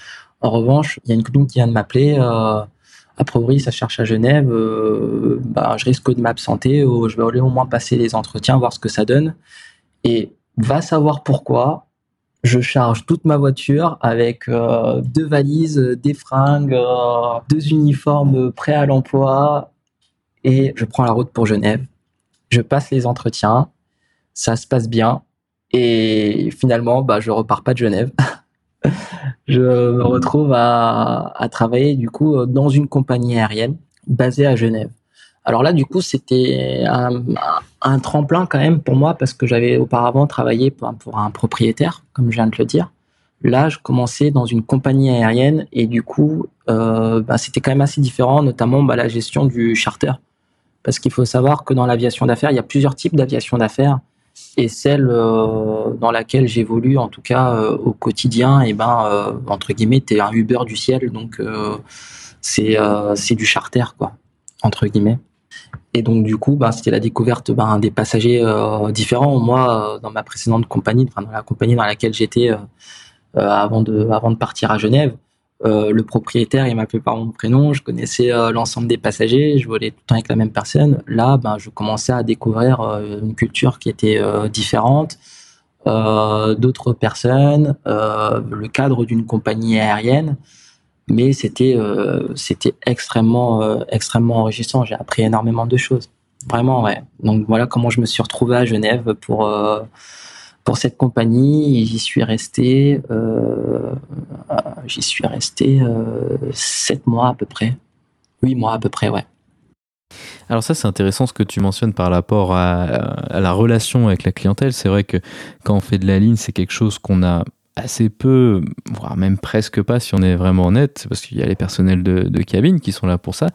En revanche, il y a une copine qui vient de m'appeler. a priori, ça cherche à Genève. bah, je risque de m'absenter. je vais aller au moins passer les entretiens, voir ce que ça donne. Et va savoir pourquoi. Je charge toute ma voiture avec deux valises, des fringues, deux uniformes prêts à l'emploi, et je prends la route pour Genève. Je passe les entretiens, ça se passe bien et finalement, bah, je repars pas de Genève. je me retrouve à, travailler du coup dans une compagnie aérienne basée à Genève. Alors là, du coup, c'était un, tremplin quand même pour moi parce que j'avais auparavant travaillé pour, pour, un propriétaire, comme je viens de le dire. Là, je commençais dans une compagnie aérienne et du coup, euh, bah, c'était quand même assez différent, notamment bah, la gestion du charter parce qu'il faut savoir que dans l'aviation d'affaires, il y a plusieurs types d'aviation d'affaires. Et celle euh, dans laquelle j'évolue en tout cas euh, au quotidien et eh ben euh, entre guillemets t'es un Uber du ciel. Donc c'est c'est du charter quoi entre guillemets. Et donc du coup bah, c'était la découverte ben, des passagers différents. Moi dans ma précédente compagnie enfin dans la compagnie dans laquelle j'étais avant de avant de partir à Genève euh, le propriétaire, il m'appelait par mon prénom, je connaissais euh, l'ensemble des passagers, je volais tout le temps avec la même personne. Là, ben, je commençais à découvrir euh, une culture qui était différente, d'autres personnes, le cadre d'une compagnie aérienne. Mais c'était c'était extrêmement extrêmement enrichissant. J'ai appris énormément de choses. Vraiment, ouais. Donc voilà comment je me suis retrouvé à Genève pour pour cette compagnie, j'y suis resté, euh, j'y suis resté sept mois à peu près, huit mois à peu près, ouais. Alors ça, c'est intéressant ce que tu mentionnes par rapport à la relation avec la clientèle. C'est vrai que quand on fait de la ligne, c'est quelque chose qu'on a assez peu, voire même presque pas si on est vraiment honnête, parce qu'il y a les personnels de, cabine qui sont là pour ça.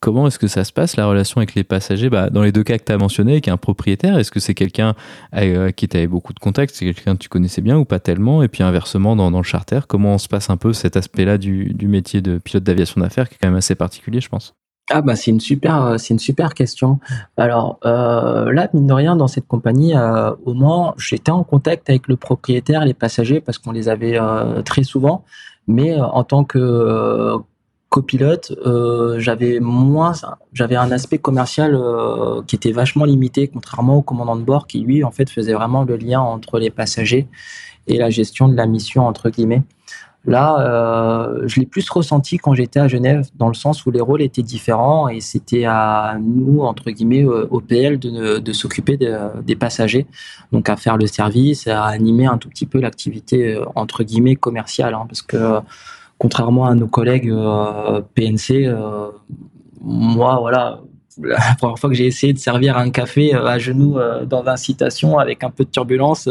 Comment est-ce que ça se passe, la relation avec les passagers? Bah, Dans les deux cas que tu as mentionné, avec un propriétaire, est-ce que c'est quelqu'un euh, qui tu beaucoup de contacts, c'est quelqu'un que tu connaissais bien ou pas tellement? Et puis inversement, dans, le charter, comment se passe un peu cet aspect-là du métier de pilote d'aviation d'affaires, qui est quand même assez particulier, je pense? Ah bah c'est une super euh, question. Alors euh, là mine de rien dans cette compagnie euh, au moins j'étais en contact avec le propriétaire, les passagers parce qu'on les avait très souvent, mais en tant que copilote j'avais moins j'avais un aspect commercial qui était vachement limité contrairement au commandant de bord qui lui en fait faisait vraiment le lien entre les passagers et la gestion de la mission entre guillemets. Là, euh, je l'ai plus ressenti quand j'étais à Genève, dans le sens où les rôles étaient différents et c'était à nous, entre guillemets, euh, au PL, de, de s'occuper des passagers, donc à faire le service, à animer un tout petit peu l'activité, euh, entre guillemets, commerciale, hein, parce que contrairement à nos collègues PNC, moi, voilà, la première fois que j'ai essayé de servir un café à genoux dans l'incitation avec un peu de turbulence,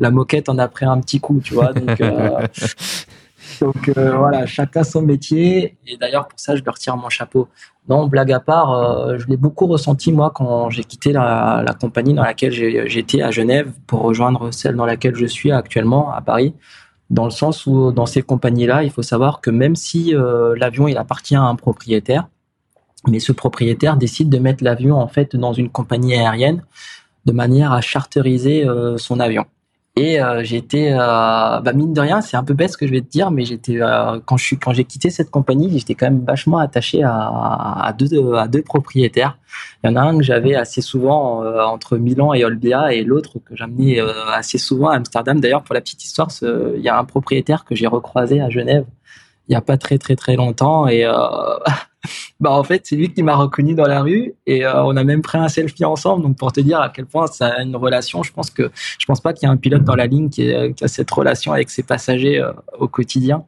la moquette en a pris un petit coup, tu vois. Donc, Donc euh, voilà, chacun son métier. Et d'ailleurs, pour ça, je leur retire mon chapeau. Non, blague à part, euh, je l'ai beaucoup ressenti, moi, quand j'ai quitté la, compagnie dans laquelle j'étais à Genève pour rejoindre celle dans laquelle je suis actuellement, à Paris. Dans le sens où, dans ces compagnies-là, il faut savoir que même si euh, l'avion, il appartient à un propriétaire, mais ce propriétaire décide de mettre l'avion, en fait, dans une compagnie aérienne de manière à charteriser son avion. Et euh, j'étais, euh, bah mine de rien, c'est un peu bête ce que je vais te dire, mais j'étais euh, quand je quand j'ai quitté cette compagnie, j'étais quand même vachement attaché à, à, deux à deux propriétaires. Il y en a un que j'avais assez souvent euh, entre Milan et Olbia, et l'autre que j'amenais assez souvent à Amsterdam. D'ailleurs, pour la petite histoire, il y a un propriétaire que j'ai recroisé à Genève il y a pas très très très longtemps et bah en fait c'est lui qui m'a reconnu dans la rue et euh, on a même pris un selfie ensemble. Donc pour te dire à quel point ça a une relation je pense que je pense pas qu'il y ait un pilote dans la ligne qui, a cette relation avec ses passagers euh, au quotidien.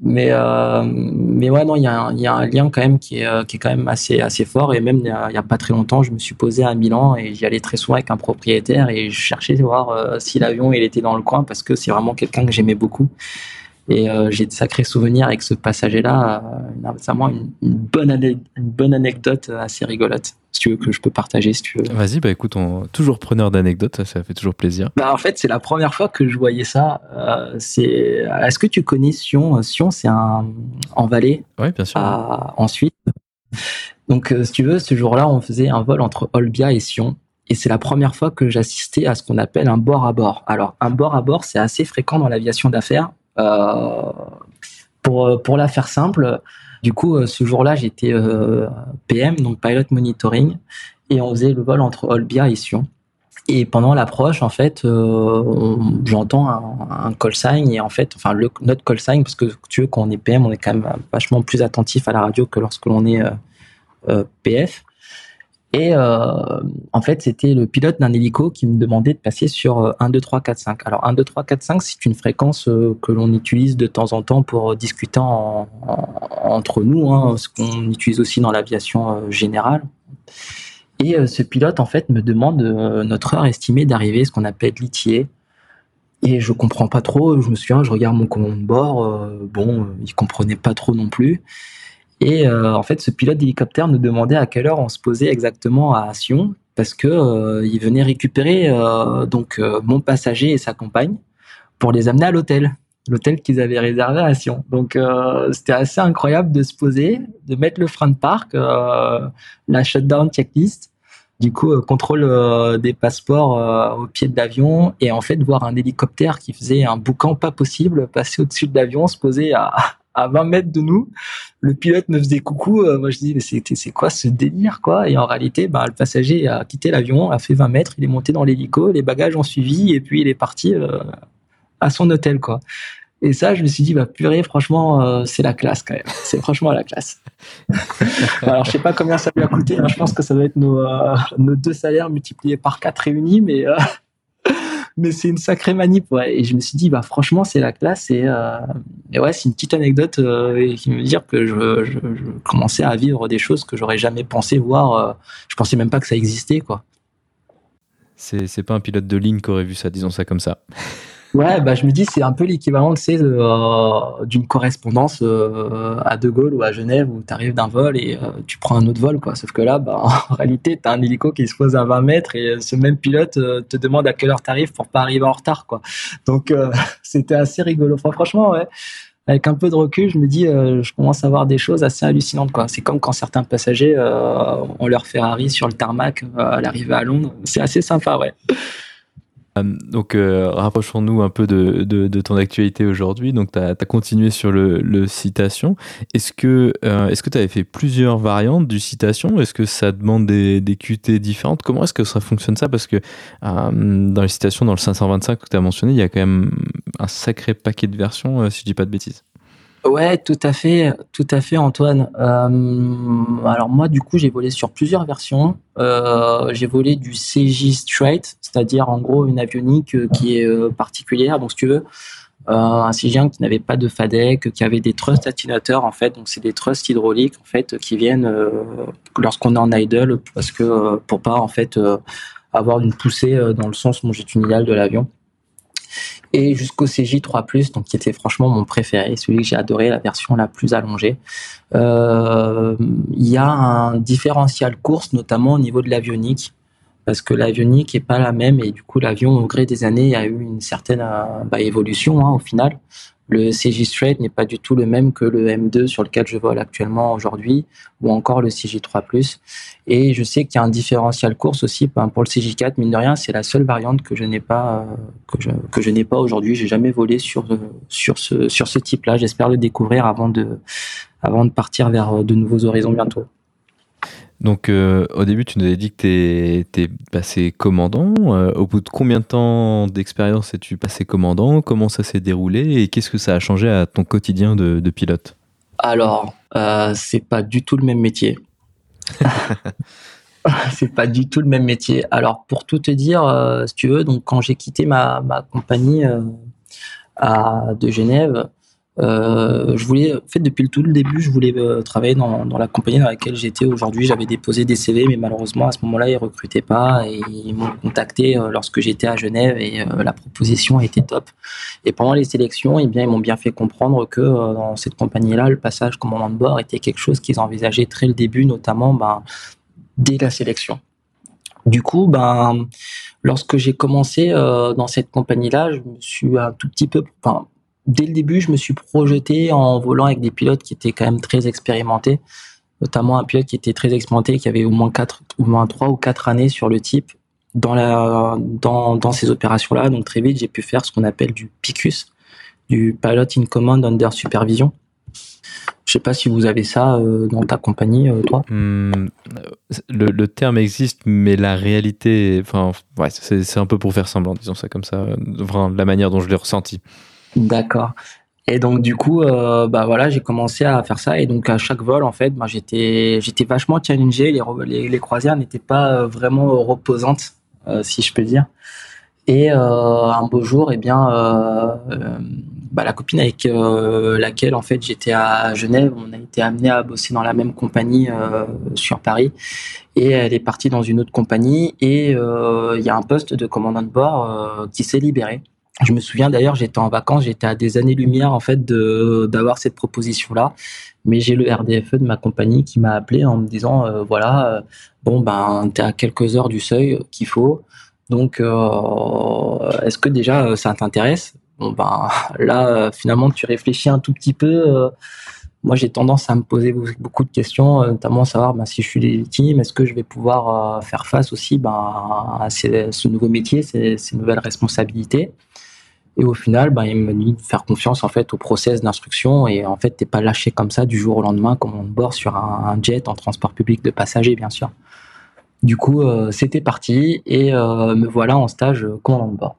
Mais euh, mais ouais non il y a un, a lien quand même qui est qui est quand même assez assez fort et même il y, a, a pas très longtemps je me suis posé à Milan et j'y allais très souvent avec un propriétaire et je cherchais à voir si l'avion il était dans le coin parce que c'est vraiment quelqu'un que j'aimais beaucoup et euh, j'ai de sacrés souvenirs avec ce passager-là. Euh, récemment, une, bonne une bonne anecdote assez rigolote, si tu veux, que je peux partager, si tu veux. Vas-y, bah écoute, on, toujours preneur d'anecdotes, ça fait toujours plaisir. Bah, en fait, c'est la première fois que je voyais ça. Euh, c'est, est-ce que tu connais Sion? Sion, c'est un en Valais. Oui, bien sûr. ensuite. Donc, si tu veux, ce jour-là, on faisait un vol entre Olbia et Sion. Et c'est la première fois que j'assistais à ce qu'on appelle un bord à bord. Alors, un bord à bord, c'est assez fréquent dans l'aviation d'affaires euh, pour, pour la faire simple, du coup, euh, ce jour-là, j'étais euh, PM, donc Pilot Monitoring, et on faisait le vol entre Olbia et Sion. Et pendant l'approche, en fait, j'entends un, call sign et en fait, enfin notre call sign, parce que tu veux, quand on est PM, on est quand même vachement plus attentif à la radio que lorsque l'on est PF. Et euh, en fait, c'était le pilote d'un hélico qui me demandait de passer sur 1, 2, 3, 4, 5. Alors 1, 2, 3, 4, 5, c'est une fréquence euh, que l'on utilise de temps en temps pour discuter entre nous, hein, ce qu'on utilise aussi dans l'aviation euh, générale. Et euh, ce pilote, en fait, me demande notre heure estimée d'arrivée, ce qu'on appelle litier. Et je comprends pas trop. Je me souviens, je regarde mon commandant de bord. bon, il comprenait pas trop non plus. Et euh, en fait, ce pilote d'hélicoptère nous demandait à quelle heure on se posait exactement à Sion, parce que euh, il venait récupérer euh, donc mon passager et sa compagne pour les amener à l'hôtel, l'hôtel qu'ils avaient réservé à Sion. Donc c'était assez incroyable de se poser, de mettre le frein de parc, la shutdown checklist, du coup contrôle des passeports au pied de l'avion et en fait voir un hélicoptère qui faisait un boucan pas possible passer au-dessus de l'avion, se poser à à 20 mètres de nous. Le pilote me faisait coucou. Euh, moi, je dis, mais c'est quoi ce délire, quoi? Et en réalité, bah, le passager a quitté l'avion, a fait 20 mètres, il est monté dans l'hélico, les bagages ont suivi, et puis il est parti euh, à son hôtel, quoi. Et ça, je me suis dit, bah purée, franchement, euh, c'est la classe quand même. C'est franchement la classe. Alors, je sais pas combien ça lui a coûté. Hein. Je pense que ça doit être nos, nos deux salaires multipliés par quatre réunis, mais mais c'est une sacrée manip, ouais. Et je me suis dit, bah franchement, c'est la classe. Et, euh, ouais, c'est une petite anecdote euh, qui me dire que je, je, je, commençais à vivre des choses que j'aurais jamais pensé voir. Euh, je pensais même pas que ça existait, quoi. C'est pas un pilote de ligne qui aurait vu ça, disons ça comme ça. Ouais, bah je me dis c'est un peu l'équivalent, tu sais, euh, d'une correspondance euh, à De Gaulle ou à Genève où tu arrives d'un vol et euh, tu prends un autre vol, quoi. Sauf que là, bah, en réalité, tu as un hélico qui se pose à 20 mètres et ce même pilote te demande à quelle heure tu arrives pour pas arriver en retard, quoi. Donc c'était assez rigolo. Franchement, ouais. Avec un peu de recul, je me dis, je commence à voir des choses assez hallucinantes, quoi. C'est comme quand certains passagers ont leur Ferrari sur le tarmac à l'arrivée à Londres. C'est assez sympa, ouais. Euh, donc, euh, rapprochons-nous un peu de, de, ton actualité aujourd'hui. Donc, tu as, continué sur le, citation. Est-ce que euh, que tu avais fait plusieurs variantes du citation? Est-ce que ça demande des, des QT différentes? Comment est-ce que ça fonctionne ça? Parce que dans les citations, dans le 525 que tu as mentionné, il y a quand même un sacré paquet de versions, si je dis pas de bêtises. Ouais, tout à fait, Antoine. Euh, alors moi, du coup, j'ai volé sur plusieurs versions. Euh, j'ai volé du CJ Straight, c'est-à-dire en gros une avionique euh, qui est particulière. Donc, si tu veux, un CJ qui n'avait pas de FADEC, qui avait des thrusts atténuateurs en fait. Donc, c'est des thrusts hydrauliques en fait qui viennent lorsqu'on est en idle, parce que pour pas en fait avoir une poussée dans le sens longitudinal de l'avion et jusqu'au CJ3+, donc qui était franchement mon préféré, celui que j'ai adoré, la version la plus allongée. Euh, il y a un différentiel course, notamment au niveau de l'avionique, parce que l'avionique est pas la même et du coup l'avion au gré des années a eu une certaine euh, bah, évolution hein, au final. Le CJ Straight n'est pas du tout le même que le M2 sur lequel je vole actuellement aujourd'hui, ou encore le CJ3+. Et je sais qu'il y a un différentiel course aussi ben, pour le CJ4. Mine de rien, c'est la seule variante que je n'ai pas euh, que je, que je n'ai pas aujourd'hui. J'ai jamais volé sur sur ce sur ce type-là. J'espère le découvrir avant de avant de partir vers de nouveaux horizons bientôt. Donc, euh, au début, tu nous avais dit que tu es, passé commandant. Euh, au bout de combien de temps d'expérience es-tu passé commandant? Comment ça s'est déroulé? Et qu'est-ce que ça a changé à ton quotidien de, pilote? Alors, euh, c'est pas du tout le même métier. c'est pas du tout le même métier. Alors, pour tout te dire, si tu veux, donc quand j'ai quitté ma, ma compagnie à, de Genève, euh, je voulais, en fait, depuis le tout le début, je voulais euh, travailler dans, la compagnie dans laquelle j'étais aujourd'hui. J'avais déposé des CV, mais malheureusement, à ce moment-là, ils recrutaient pas et ils m'ont contacté euh, lorsque j'étais à Genève et la proposition était top. Et pendant les sélections, eh bien, ils m'ont bien fait comprendre que dans cette compagnie-là, le passage commandant de bord était quelque chose qu'ils envisageaient très le début, notamment ben, dès la sélection. Du coup, ben, lorsque j'ai commencé dans cette compagnie-là, je me suis un tout petit peu, enfin, dès le début, je me suis projeté en volant avec des pilotes qui étaient quand même très expérimentés, notamment un pilote qui était très expérimenté, qui avait au moins quatre, au moins trois ou quatre années sur le type dans ces opérations-là. Donc très vite, j'ai pu faire ce qu'on appelle du PICUS, du Pilot in Command Under Supervision. Je sais pas si vous avez ça euh, dans ta compagnie, euh, toi. Hmm, le, terme existe, mais la réalité, enfin, c'est un peu pour faire semblant, disons ça comme ça, la manière dont je l'ai ressenti. D'accord. Et donc du coup, euh, bah voilà, j'ai commencé à faire ça et donc à chaque vol en fait, bah, j'étais j'étais vachement challengé. Les, croisières n'étaient pas euh, vraiment reposantes, euh, si je peux dire. Et un beau jour, eh bien, bah, la copine avec laquelle en fait j'étais à Genève, on a été amené à bosser dans la même compagnie sur Paris et elle est partie dans une autre compagnie et il y a un poste de commandant de bord qui s'est libéré. Je me souviens d'ailleurs, j'étais en vacances, j'étais à des années-lumière en fait d'avoir cette proposition-là, mais j'ai le RDFE de ma compagnie qui m'a appelé en me disant euh, voilà, euh, bon ben t'es à quelques heures du seuil qu'il faut, donc euh, est-ce que déjà ça t'intéresse? Bon ben là finalement tu réfléchis un tout petit peu. moi j'ai tendance à me poser beaucoup de questions, notamment savoir ben, si je suis légitime, est-ce que je vais pouvoir faire face aussi ben, à ce nouveau métier, ces nouvelles responsabilités? Et au final, ben, il me dit de faire confiance en fait au process d'instruction et en fait, t'es pas lâché comme ça du jour au lendemain comme on bord sur un, jet en transport public de passagers, bien sûr. Du coup, euh, c'était parti et euh, me voilà en stage commandant de bord.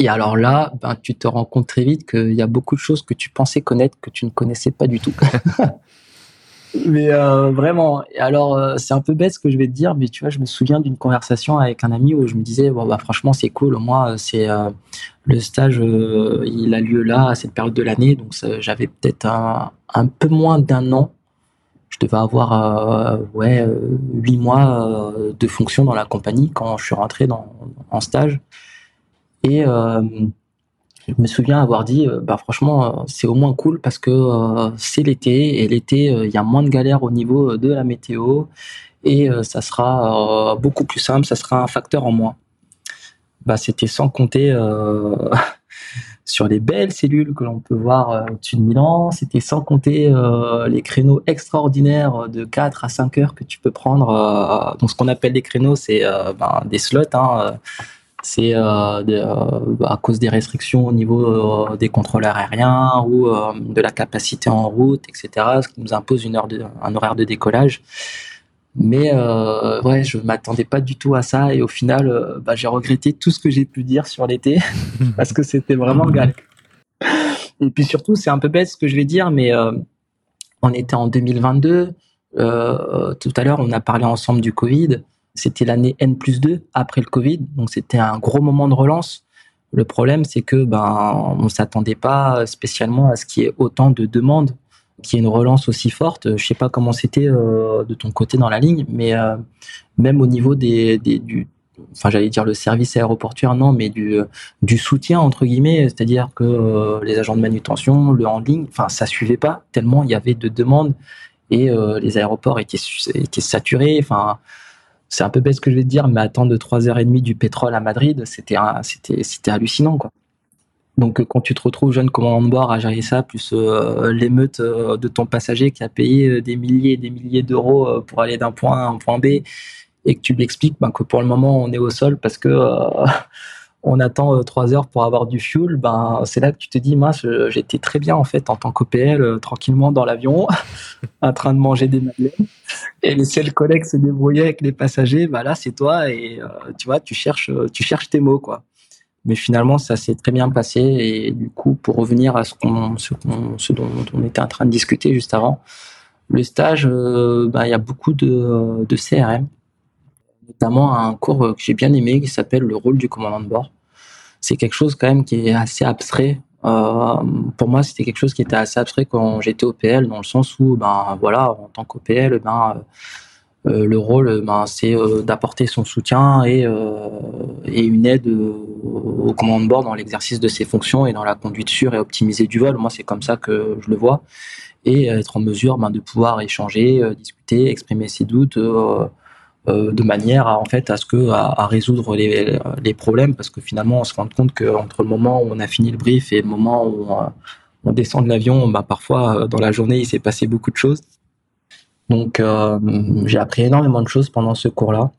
Et alors là, ben, tu te rends compte très vite qu'il y a beaucoup de choses que tu pensais connaître que tu ne connaissais pas du tout. mais euh, vraiment. Et alors, euh, c'est un peu bête ce que je vais te dire, mais tu vois, je me souviens d'une conversation avec un ami où je me disais, bon, bah, franchement, c'est cool. Moi, c'est le stage, il a lieu là, à cette période de l'année. Donc, j'avais peut-être un, peu moins d'un an. Je devais avoir, ouais, huit mois de fonction dans la compagnie quand je suis rentré en stage. Et je me souviens avoir dit, euh, bah franchement, euh, c'est au moins cool parce que euh, c'est l'été et l'été, il y a moins de galères au niveau de la météo et ça sera beaucoup plus simple, ça sera un facteur en moins. Bah, c'était sans compter sur les belles cellules que l'on peut voir au-dessus de Milan, c'était sans compter les créneaux extraordinaires de 4 à 5 heures que tu peux prendre. donc ce qu'on appelle des créneaux, c'est ben, des slots. Hein, c'est euh, euh, à cause des restrictions au niveau euh, des contrôleurs aériens ou de la capacité en route, etc., ce qui nous impose une heure de, un horaire de décollage. Mais ouais, je m'attendais pas du tout à ça et au final, bah, j'ai regretté tout ce que j'ai pu dire sur l'été parce que c'était vraiment galère. Et puis surtout, c'est un peu bête ce que je vais dire, mais on était en 2022. tout à l'heure, on a parlé ensemble du Covid. C'était l'année N plus 2 après le Covid, donc c'était un gros moment de relance. Le problème, c'est que ben on s'attendait pas spécialement à ce qu'il y ait autant de demandes, qu'il y une relance aussi forte. Je sais pas comment c'était euh, de ton côté dans la ligne, mais euh, même au niveau des, du, enfin j'allais dire le service aéroportuaire, non, mais du soutien entre guillemets, c'est-à-dire que euh, les agents de manutention, le handling, enfin ça suivait pas tellement il y avait de demandes et les aéroports étaient saturés. C'est un peu bête ce que je vais te dire, mais attendre 3h30 du pétrole à Madrid, c'était c'était c'était hallucinant quoi. Donc euh, quand tu te retrouves jeune commandant de bord à gérer ça, plus euh, l'émeute euh, de ton passager qui a payé des milliers et des milliers d'euros pour aller d'un point A à un point B, et que tu lui expliques ben, que pour le moment on est au sol parce que on attend trois heures pour avoir du fuel, ben c'est là que tu te dis, moi j'étais très bien en fait en tant qu'OPL, tranquillement dans l'avion, en train de manger des madeleines. Et les seuls collègues se débrouillaient avec les passagers, ben là c'est toi et tu vois, tu cherches, tu cherches tes mots quoi. Mais finalement ça s'est très bien passé et du coup pour revenir à ce qu'on, ce, dont, on était en train de discuter juste avant, le stage, ben, il y a beaucoup de, de CRM notamment un cours que j'ai bien aimé qui s'appelle le rôle du commandant de bord. C'est quelque chose quand même qui est assez abstrait. Euh, pour moi, c'était quelque chose qui était assez abstrait quand j'étais au PL, dans le sens où, ben voilà, en tant qu'OPL, ben euh, le rôle, ben, c'est euh, d'apporter son soutien et, et une aide au commandant de bord dans l'exercice de ses fonctions et dans la conduite sûre et optimisée du vol. Moi, c'est comme ça que je le vois. Et être en mesure ben, de pouvoir échanger, discuter, exprimer ses doutes, euh, de manière à en fait à ce que à, résoudre les, les, problèmes parce que finalement on se rend compte que entre le moment où on a fini le brief et le moment où on, descend de l'avion, bah parfois euh, dans la journée il s'est passé beaucoup de choses. Donc euh, j'ai appris énormément de choses pendant ce cours-là.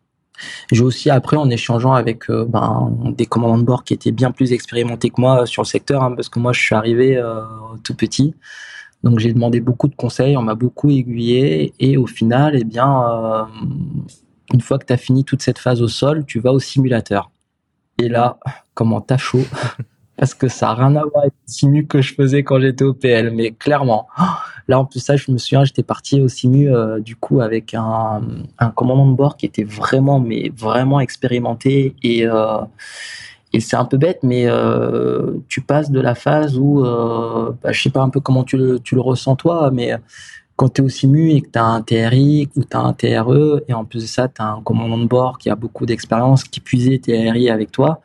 J'ai aussi appris en échangeant avec ben, des commandants de bord qui étaient bien plus expérimentés que moi sur le secteur, hein, parce que moi je suis arrivé tout petit. Donc j'ai demandé beaucoup de conseils, on m'a beaucoup aiguillé et au final, eh bien, une fois que tu as fini toute cette phase au sol, tu vas au simulateur. Et là, comment t'as chaud Parce que ça n'a rien à voir avec le simu que je faisais quand j'étais au PL, mais clairement. Là, en plus, ça, je me souviens, j'étais parti au simu, euh, du coup, avec un, commandant de bord qui était vraiment, mais vraiment expérimenté. Et, euh, et c'est un peu bête, mais euh, tu passes de la phase où, bah, je sais pas un peu comment tu le, tu le ressens toi, mais quand tu es au SIMU et que tu as un TRI ou tu as un TRE, et en plus de ça, tu as un commandant de bord qui a beaucoup d'expérience, qui puisait TRI avec toi,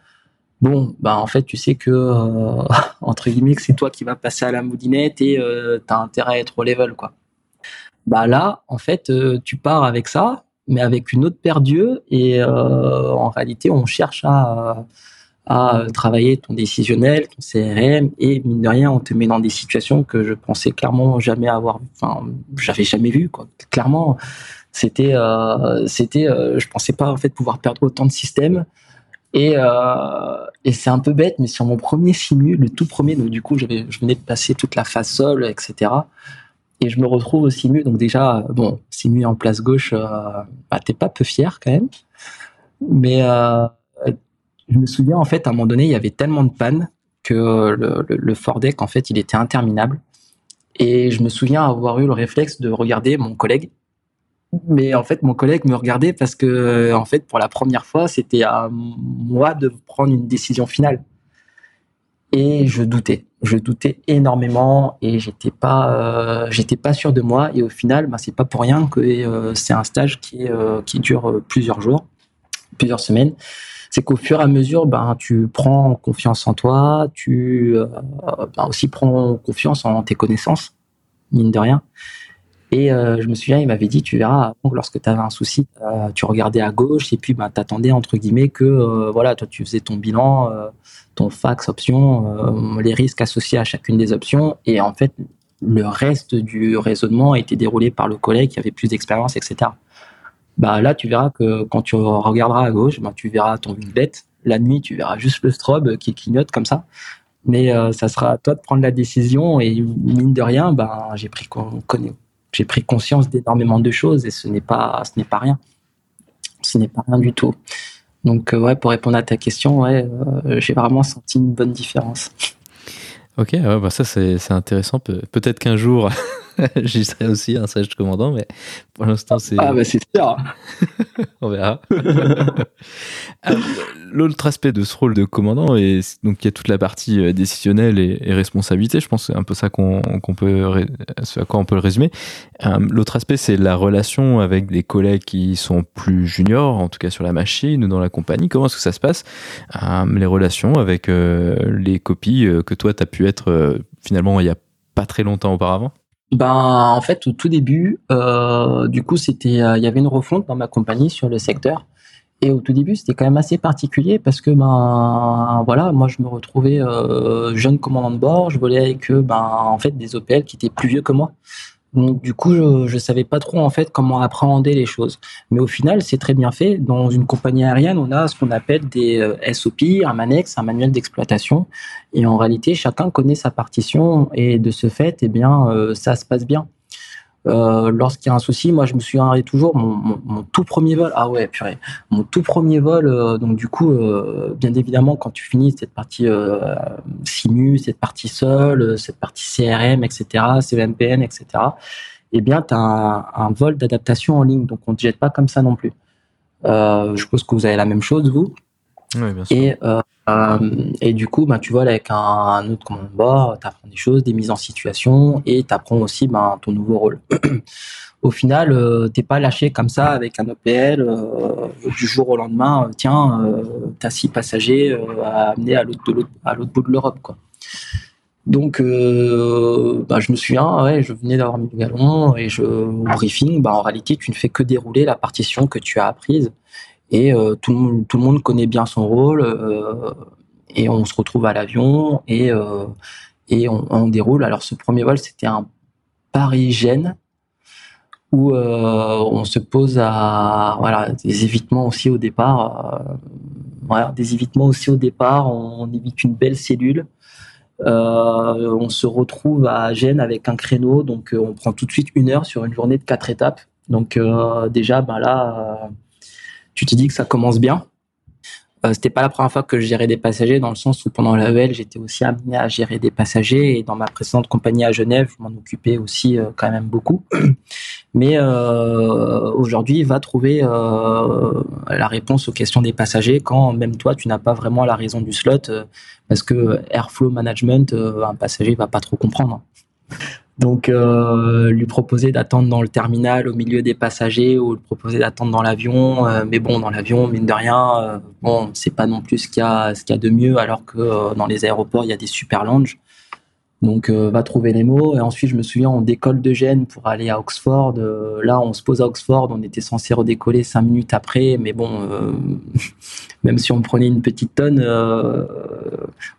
bon, bah en fait, tu sais que, euh, entre guillemets, c'est toi qui vas passer à la moudinette et euh, tu as intérêt à être au level, quoi. Bah là, en fait, euh, tu pars avec ça, mais avec une autre paire d'yeux, et en réalité, on cherche à à travailler ton décisionnel, ton CRM, et mine de rien, on te met dans des situations que je pensais clairement jamais avoir, enfin, j'avais jamais vu, quoi. Clairement, c'était, euh, c'était, euh, je pensais pas en fait pouvoir perdre autant de systèmes. Et, euh, et c'est un peu bête, mais sur mon premier simu, le tout premier, donc du coup, j'avais, je venais de passer toute la phase sol, etc. Et je me retrouve au simu, donc déjà, bon, simu en place gauche, euh, bah, t'es pas peu fier quand même. Mais euh, je me souviens, en fait, à un moment donné, il y avait tellement de pannes que le, le, Ford deck, en fait, il était interminable. Et je me souviens avoir eu le réflexe de regarder mon collègue. Mais en fait, mon collègue me regardait parce que, en fait, pour la première fois, c'était à moi de prendre une décision finale. Et je doutais, je doutais énormément et j'étais pas, euh, j'étais pas sûr de moi. Et au final, bah, c'est pas pour rien que euh, c'est un stage qui, euh, qui dure plusieurs jours, plusieurs semaines c'est qu'au fur et à mesure, ben, tu prends confiance en toi, tu ben, aussi prends confiance en tes connaissances, mine de rien. Et euh, je me souviens, il m'avait dit, tu verras, lorsque tu avais un souci, euh, tu regardais à gauche et puis ben, tu attendais, entre guillemets, que voilà, toi, tu faisais ton bilan, ton fax option, les risques associés à chacune des options. Et en fait, le reste du raisonnement été déroulé par le collègue qui avait plus d'expérience, etc bah là tu verras que quand tu regarderas à gauche, bah, tu verras ton bête. La nuit, tu verras juste le strobe qui clignote comme ça. Mais euh, ça sera à toi de prendre la décision et mine de rien, ben j'ai pris j'ai pris conscience d'énormément de choses et ce n'est pas ce n'est pas rien. Ce n'est pas rien du tout. Donc euh, ouais, pour répondre à ta question, ouais, euh, j'ai vraiment senti une bonne différence. Ok, bah ça c'est intéressant. Peut-être qu'un jour J'y serai aussi un sage commandant, mais pour l'instant, c'est. Ah, bah c'est sûr. On verra. L'autre aspect de ce rôle de commandant, et donc il y a toute la partie euh, décisionnelle et, responsabilité. Je pense que c'est un peu ça qu'on peut, ce à quoi on peut le résumer. Euh, l'autre aspect, c'est la relation avec des collègues qui sont plus juniors, en tout cas sur la machine ou dans la compagnie. Comment est-ce que ça se passe? Euh, Les relations avec les copies que toi, tu as pu être finalement il y a pas très longtemps auparavant? Ben, en fait, au tout début, euh, du coup, c'était, euh, il y avait une refonte dans ma compagnie sur le secteur. Et au tout début, c'était quand même assez particulier parce que, ben, voilà, moi, je me retrouvais euh, jeune commandant de bord. Je volais avec, ben, en fait, des OPL qui étaient plus vieux que moi. Donc du coup, je ne savais pas trop en fait comment appréhender les choses. Mais au final, c'est très bien fait. Dans une compagnie aérienne, on a ce qu'on appelle des euh, SOP, un MANEX, un manuel d'exploitation. Et en réalité, chacun connaît sa partition et de ce fait, eh bien, euh, ça se passe bien. Euh, lorsqu'il y a un souci, moi je me arrêté toujours mon, tout premier vol. Ah ouais, purée, mon tout premier vol. Euh, donc du coup, euh, bien évidemment, quand tu finis cette partie Simu, cette partie Sol, cette partie CRM, etc., CVMPN, etc., eh bien, tu as un, vol d'adaptation en ligne. Donc on ne te jette pas comme ça non plus. je suppose que vous avez la même chose, vous? Oui, bien sûr. Et euh, et du coup, ben, tu vois, avec un, autre commande bord, tu apprends des choses, des mises en situation et tu apprends aussi ben, ton nouveau rôle. au final, euh, t'es pas lâché comme ça avec un OPL euh, du jour au lendemain. tiens, tu as six passagers à amener à l'autre, bout de l'Europe. Quoi. Donc, ben, je me souviens, ouais, je venais d'avoir mes galons et je, au briefing, ben, en réalité, tu ne fais que dérouler la partition que tu as apprise et euh, tout, le monde, tout le monde connaît bien son rôle euh, et on se retrouve à l'avion et, euh, et on, déroule. Alors ce premier vol, c'était un Paris-Gênes où on se pose à voilà des évitements aussi au départ. voilà, des évitements aussi au départ. On, évite une belle cellule. on se retrouve à Gênes avec un créneau, donc on prend tout de suite une heure sur une journée de quatre étapes. Donc déjà, ben là, tu te dis que ça commence bien. Euh, c'était pas la première fois que je gérais des passagers dans le sens où pendant la l'AEL j'étais aussi amené à gérer des passagers et dans ma précédente compagnie à Genève je m'en occupais aussi euh, quand même beaucoup mais euh, aujourd'hui va trouver euh, la réponse aux questions des passagers quand même toi tu n'as pas vraiment la raison du slot parce que Airflow Management un passager va pas trop comprendre donc, euh, lui proposer d'attendre dans le terminal au milieu des passagers ou lui proposer d'attendre dans l'avion. Euh, mais bon, dans l'avion, mine de rien, euh, bon, c'est pas non plus ce qu'il y qu'il y a de mieux, alors que dans les aéroports, il y a des super lounges. Donc, euh, va trouver les mots. Et ensuite, je me souviens, on décolle de Gênes pour aller à Oxford. Euh, là, on se pose à Oxford. On était censé redécoller cinq minutes après. Mais bon, euh, même si on prenait une petite tonne,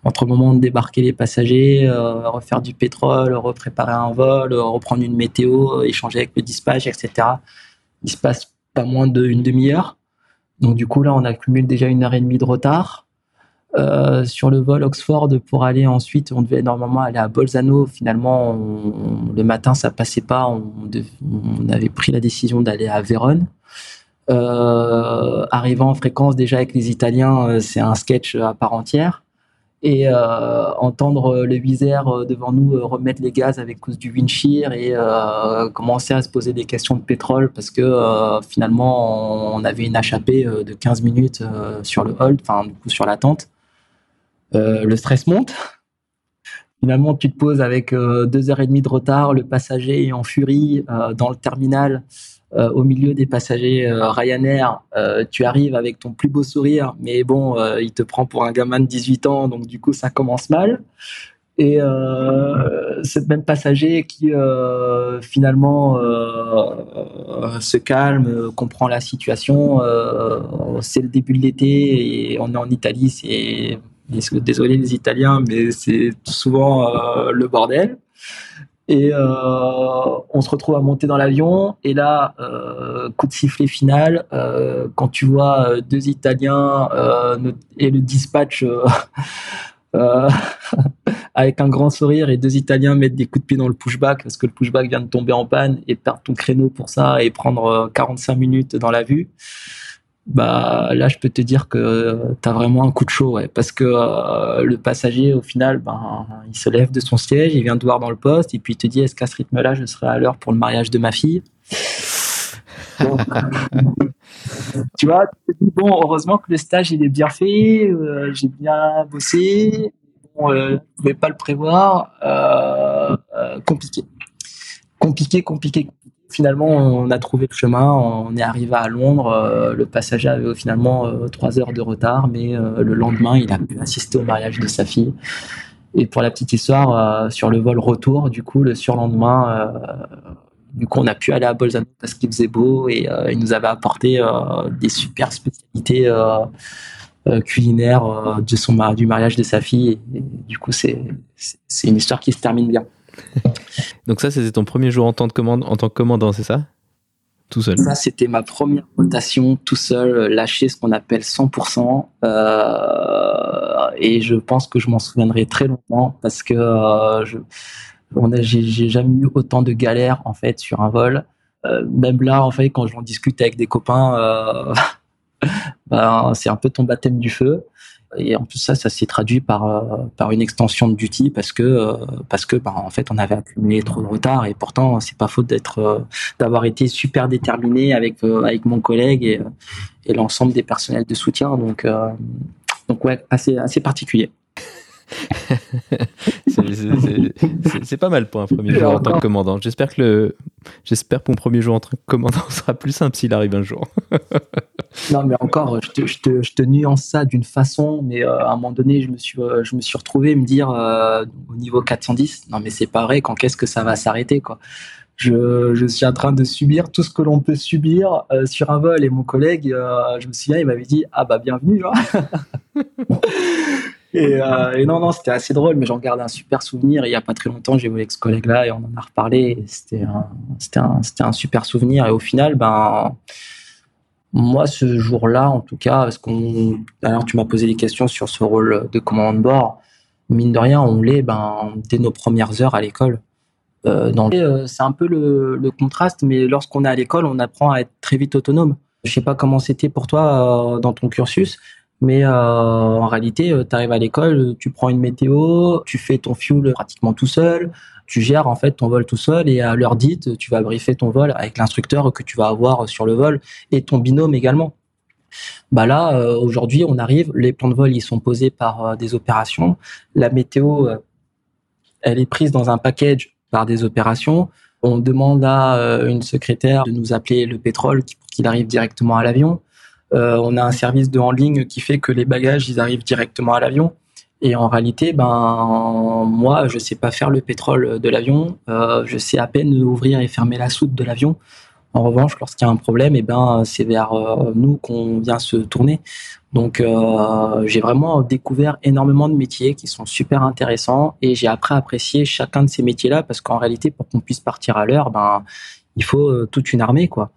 entre le moment de débarquer les passagers, refaire du pétrole, repréparer un vol, reprendre une météo, échanger avec le dispatch, etc., il se passe pas moins d'une demi-heure. Donc, du coup, là, on accumule déjà une heure et demie de retard. Euh, sur le vol Oxford pour aller ensuite, on devait normalement aller à Bolzano. Finalement, le matin, ça passait pas. On, avait pris la décision d'aller à Vérone. Euh, arrivant en fréquence déjà avec les Italiens, euh, c'est un sketch à part entière. et entendre le viseur devant nous remettre les gaz avec cause du windshield et commencer à se poser des questions de pétrole parce que finalement on avait une HAP de 15 minutes sur le hold, enfin du coup sur l'attente. Le stress monte. Finalement, tu te poses avec deux heures et demie de retard, le passager est en furie dans le terminal euh, au milieu des passagers euh, Ryanair, euh, tu arrives avec ton plus beau sourire, mais bon, il te prend pour un gamin de 18 ans, donc du coup, ça commence mal. Et ce même passager qui finalement se calme, comprend la situation, c'est le début de l'été et on est en Italie, c'est désolé les Italiens, mais c'est souvent le bordel. Et euh, on se retrouve à monter dans l'avion. Et là, euh, coup de sifflet final, euh, quand tu vois euh, deux Italiens euh, et le dispatch avec un grand sourire et deux Italiens mettre des coups de pied dans le pushback parce que le pushback vient de tomber en panne et perdre ton créneau pour ça et prendre 45 minutes dans la vue bah là je peux te dire que tu as vraiment un coup de chaud ouais, parce que euh, le passager au final ben il se lève de son siège il vient te voir dans le poste et puis il te dit est-ce qu'à ce rythme là je serai à l'heure pour le mariage de ma fille? Tu vois tu te dis, bon heureusement que le stage il est bien fait euh, j'ai bien bossé bon, euh, je pouvais pas le prévoir euh, compliqué compliqué compliqué Finalement, on a trouvé le chemin, on est arrivé à Londres. Euh, le passager avait finalement euh, trois heures de retard, mais euh, le lendemain, il a pu assister au mariage de sa fille. Et pour la petite histoire, sur le vol retour, du coup, le surlendemain, du coup, on a pu aller à Bolzano parce qu'il faisait beau et il nous avait apporté des super spécialités culinaires de son du mariage de sa fille. Et, du coup, c'est c'est une histoire qui se termine bien. Donc ça, c'était ton premier jour en tant que, commande, en tant que commandant, c'est ça? Tout seul Ça, c'était ma première rotation tout seul, lâché ce qu'on appelle 100%. Euh, et je pense que je m'en souviendrai très longtemps parce que euh, je j'ai jamais eu autant de galères en fait sur un vol. Euh, même là, en fait, quand j'en discute avec des copains, euh, ben, c'est un peu ton baptême du feu. Et en plus ça, ça s'est traduit par euh, par une extension de duty parce que euh, parce que bah, en fait on avait accumulé trop de retard et pourtant c'est pas faute d'être euh, d'avoir été super déterminé avec avec mon collègue et, l'ensemble des personnels de soutien donc donc ouais assez assez particulier. c'est pas mal pour un premier jour en tant que commandant. J'espère que le, j'espère que mon premier jour en tant que commandant sera plus simple s'il arrive un jour. non, mais encore, je te, nuance ça d'une façon, mais euh, à un moment donné, je me suis, euh, je me suis retrouvé me dire euh, au niveau 410, non mais c'est pas vrai. Quand qu'est-ce que ça va s'arrêter quoi je, suis en train de subir tout ce que l'on peut subir sur un vol. Et mon collègue, je me souviens, il m'avait dit Ah bah bienvenue. Hein. Et, euh, et, non, non, c'était assez drôle, mais j'en garde un super souvenir. il y a pas très longtemps, j'ai vu ex-collègue-là et on en a reparlé. C'était un super souvenir. Et au final, ben, moi, ce jour-là, en tout cas, parce tu m'as posé des questions sur ce rôle de commandant de bord. Mine de rien, on l'est, ben, dès nos premières heures à l'école. Euh, euh, c'est un peu le, le contraste, mais lorsqu'on est à l'école, on apprend à être très vite autonome. Je sais pas comment c'était pour toi euh, dans ton cursus, mais en réalité, tu arrives à l'école, tu prends une météo, tu fais ton fuel pratiquement tout seul, tu gères en fait ton vol tout seul et à l'heure dite, tu vas briefer ton vol avec l'instructeur que tu vas avoir sur le vol et ton binôme également. Bah là, euh, aujourd'hui, on arrive, les plans de vol, ils sont posés par des opérations. La météo, elle est prise dans un package par des opérations. On demande à une secrétaire de nous appeler le pétrole pour qu'il arrive directement à l'avion. Euh, on a un service de ligne qui fait que les bagages ils arrivent directement à l'avion. Et en réalité, ben moi, je sais pas faire le pétrole de l'avion. Euh, je sais à peine ouvrir et fermer la soute de l'avion. En revanche, lorsqu'il y a un problème, eh ben c'est vers euh, nous qu'on vient se tourner. Donc euh, j'ai vraiment découvert énormément de métiers qui sont super intéressants et j'ai après apprécié chacun de ces métiers-là parce qu'en réalité, pour qu'on puisse partir à l'heure, ben il faut toute une armée quoi.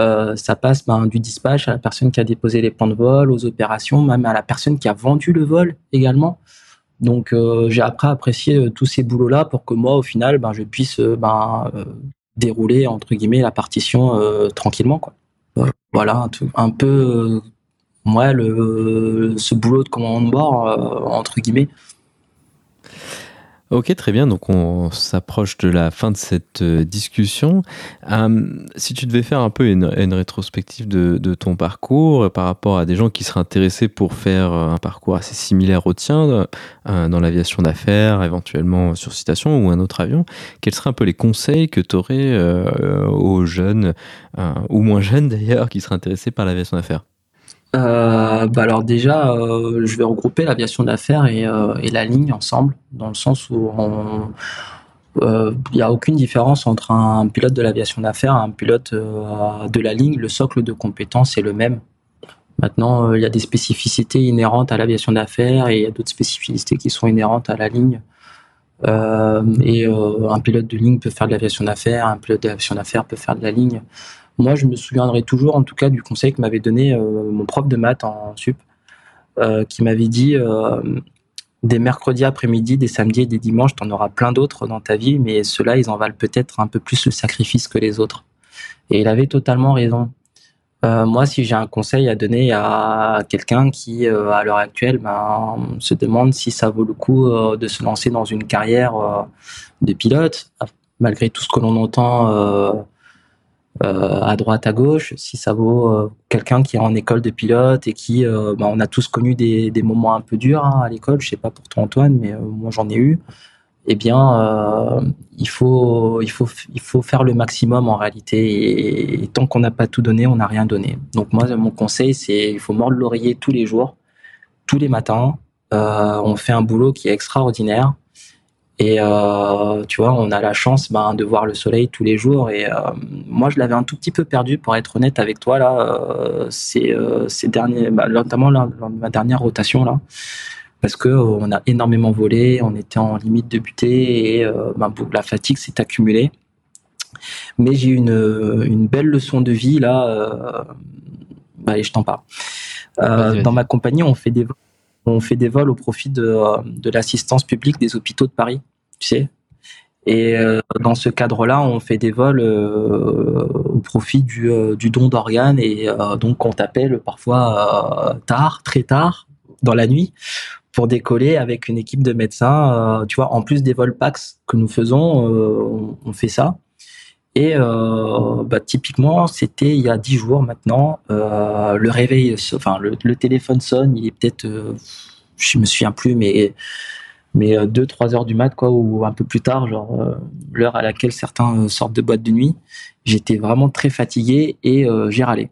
Euh, ça passe ben, du dispatch à la personne qui a déposé les plans de vol, aux opérations, même à la personne qui a vendu le vol également. Donc euh, j'ai après apprécié euh, tous ces boulots-là pour que moi, au final, ben, je puisse ben, dérouler entre guillemets la partition tranquillement. Quoi. voilà un, un peu moi, le, ce boulot de commandant de bord, entre guillemets, Ok, très bien. Donc, on s'approche de la fin de cette euh, discussion. Euh, si tu devais faire un peu une, rétrospective de, ton parcours euh, par rapport à des gens qui seraient intéressés pour faire un parcours assez similaire au tien dans l'aviation d'affaires, éventuellement sur citation ou un autre avion, quels seraient un peu les conseils que tu aurais aux jeunes, ou moins jeunes d'ailleurs, qui seraient intéressés par l'aviation d'affaires? Euh, bah alors déjà, euh, je vais regrouper l'aviation d'affaires et, euh, et, la ligne ensemble, dans le sens où il n'y a aucune différence entre un pilote de l'aviation d'affaires et un pilote de la ligne. Le socle de compétences est le même. Maintenant, il y a des spécificités inhérentes à l'aviation d'affaires et il y a d'autres spécificités qui sont inhérentes à la ligne. et un pilote de ligne peut faire de l'aviation d'affaires, un pilote d'aviation d'affaires peut faire de la ligne. Moi, je me souviendrai toujours, en tout cas, du conseil que m'avait donné euh, mon prof de maths en sup, euh, qui m'avait dit euh, des mercredis après-midi, des samedis et des dimanches, tu en auras plein d'autres dans ta vie, mais ceux-là, ils en valent peut-être un peu plus le sacrifice que les autres. Et il avait totalement raison. moi, si j'ai un conseil à donner à quelqu'un qui, à l'heure actuelle, ben, se demande si ça vaut le coup de se lancer dans une carrière de pilote, malgré tout ce que l'on entend euh, à droite, à gauche, si ça vaut euh, quelqu'un qui est en école de pilote et qui, euh, bah, on a tous connu des, moments un peu durs hein, à l'école, je sais pas pour toi Antoine, mais moi j'en ai eu. Eh bien, il faut, il faut, il faut faire le maximum en réalité. Et, tant qu'on n'a pas tout donné, on n'a rien donné. Donc moi, mon conseil, c'est il faut mordre l'oreiller tous les jours, tous les matins. on fait un boulot qui est extraordinaire. Et euh, tu vois, on a la chance ben, de voir le soleil tous les jours. Et euh, moi, je l'avais un tout petit peu perdu, pour être honnête avec toi, là, euh, ces, euh, ces derniers, bah, notamment là, ma dernière rotation, là, parce que on a énormément volé, on était en limite de butée et ben, la fatigue s'est accumulée. Mais j'ai eu une, une belle leçon de vie, là, bah, et je t'en parle. dans ma compagnie, on fait des on fait des vols au profit de, de l'assistance publique des hôpitaux de Paris, tu sais. Et euh, dans ce cadre-là, on fait des vols euh, au profit du, euh, du don d'organes et donc on t'appelle parfois tard, très tard, dans la nuit, pour décoller avec une équipe de médecins. tu vois, en plus des vols PAX que nous faisons, on, on, fait ça. Et bah, typiquement, c'était il y a dix jours maintenant. le réveil, enfin le, téléphone sonne, il est peut-être, je me souviens plus, mais mais 2-3 heures du mat, quoi, ou un peu plus tard, genre l'heure à laquelle certains sortent de boîte de nuit. J'étais vraiment très fatigué et j'ai râlé.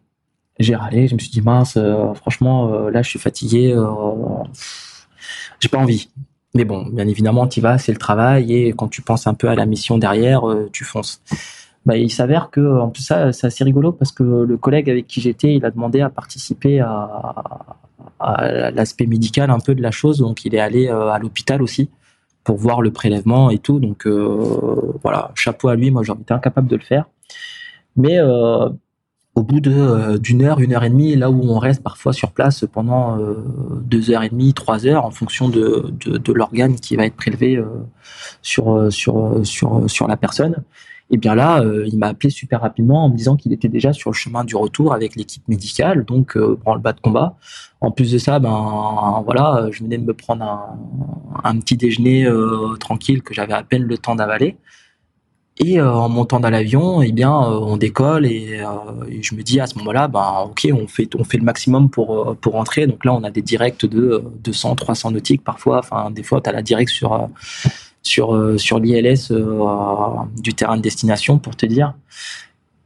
J'ai râlé, je me suis dit mince, franchement, là je suis fatigué, j'ai pas envie. Mais bon, bien évidemment, tu vas, c'est le travail et quand tu penses un peu à la mission derrière, tu fonces. Bah, il s'avère que en ça c'est assez rigolo parce que le collègue avec qui j'étais il a demandé à participer à, à l'aspect médical un peu de la chose. Donc il est allé euh, à l'hôpital aussi pour voir le prélèvement et tout. Donc euh, voilà chapeau à lui. Moi j'aurais été incapable de le faire. Mais euh, au bout de d'une heure une heure et demie là où on reste parfois sur place pendant deux heures et demie trois heures en fonction de, de, de l'organe qui va être prélevé sur sur sur sur la personne et bien là, euh, il m'a appelé super rapidement en me disant qu'il était déjà sur le chemin du retour avec l'équipe médicale, donc euh, le bas de combat. En plus de ça, ben voilà, je venais de me prendre un, petit déjeuner euh, tranquille que j'avais à peine le temps d'avaler. Et euh, en montant dans l'avion, eh bien, on décolle et, je me dis à ce moment-là, ben ok, on fait on fait le maximum pour pour rentrer. Donc là, on a des directs de 200, 300 nautiques parfois. Enfin, des fois, tu as la direct sur sur, euh, sur l'ILS euh, du terrain de destination, pour te dire.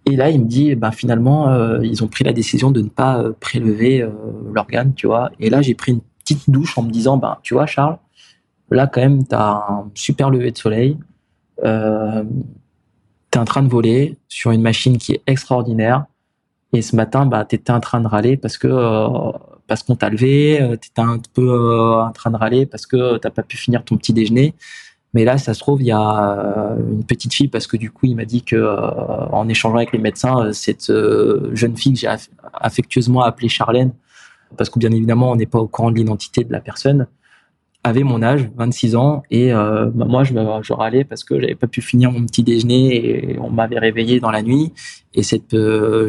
Et là, il me dit, ben finalement, euh, ils ont pris la décision de ne pas prélever l'organe, tu vois. Et là, j'ai pris une petite douche en me disant, ben, tu vois, Charles, là, quand même, tu as un super lever de soleil. Euh, tu es en train de voler sur une machine qui est extraordinaire. Et ce matin, bah, tu étais en train de râler parce que parce qu'on t'a levé, tu étais un peu en train de râler parce que t'as pas pu finir ton petit déjeuner. Mais là, ça se trouve, il y a euh, une petite fille parce que du coup, il m'a dit que euh, en échangeant avec les médecins, euh, cette jeune fille que j'ai affectueusement appelée Charlène, parce que bien évidemment, on n'est pas au courant de l'identité de la personne, avait mon âge, 26 ans, et bah, moi je, je râlais parce que j'avais pas pu finir mon petit déjeuner et on m'avait réveillé dans la nuit. Et cette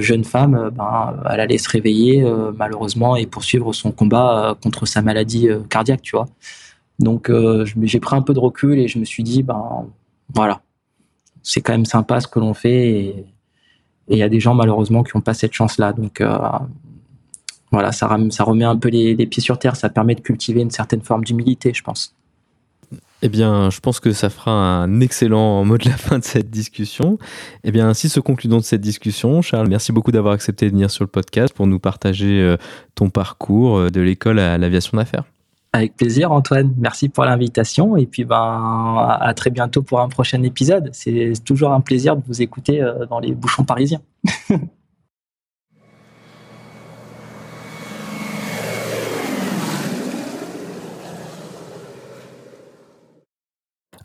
jeune femme, ben, elle allait se réveiller malheureusement et poursuivre son combat contre sa maladie cardiaque, tu vois. Donc j'ai pris un peu de recul et je me suis dit, ben voilà, c'est quand même sympa ce que l'on fait et il y a des gens malheureusement qui n'ont pas cette chance-là. Donc voilà, ça, remet un peu les, pieds sur terre, ça permet de cultiver une certaine forme d'humilité, je pense. Eh bien, je pense que ça fera un excellent mot de la fin de cette discussion. Eh bien, ainsi se conclut donc cette discussion. Charles, merci beaucoup d'avoir accepté de venir sur le podcast pour nous partager euh, ton parcours euh, de l'école à l'aviation d'affaires. Avec plaisir, Antoine. Merci pour l'invitation. Et puis, ben, à très bientôt pour un prochain épisode. C'est toujours un plaisir de vous écouter euh, dans les bouchons parisiens.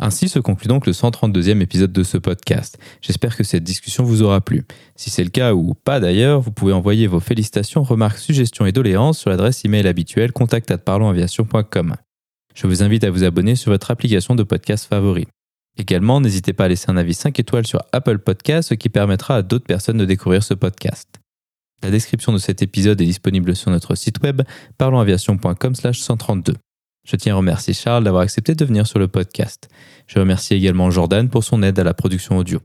Ainsi se conclut donc le 132e épisode de ce podcast. J'espère que cette discussion vous aura plu. Si c'est le cas ou pas d'ailleurs, vous pouvez envoyer vos félicitations, remarques, suggestions et doléances sur l'adresse email habituelle contact@parlonsaviation.com. Je vous invite à vous abonner sur votre application de podcast favori. Également, n'hésitez pas à laisser un avis 5 étoiles sur Apple Podcast, ce qui permettra à d'autres personnes de découvrir ce podcast. La description de cet épisode est disponible sur notre site web parlonsaviation.com/132. Je tiens à remercier Charles d'avoir accepté de venir sur le podcast. Je remercie également Jordan pour son aide à la production audio.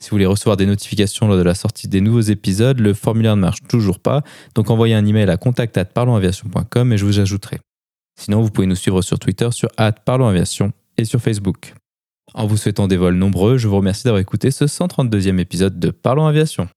Si vous voulez recevoir des notifications lors de la sortie des nouveaux épisodes, le formulaire ne marche toujours pas, donc envoyez un email à contact@parlonsaviation.com et je vous ajouterai. Sinon, vous pouvez nous suivre sur Twitter sur @parlonsaviation et sur Facebook. En vous souhaitant des vols nombreux, je vous remercie d'avoir écouté ce 132e épisode de Parlons Aviation.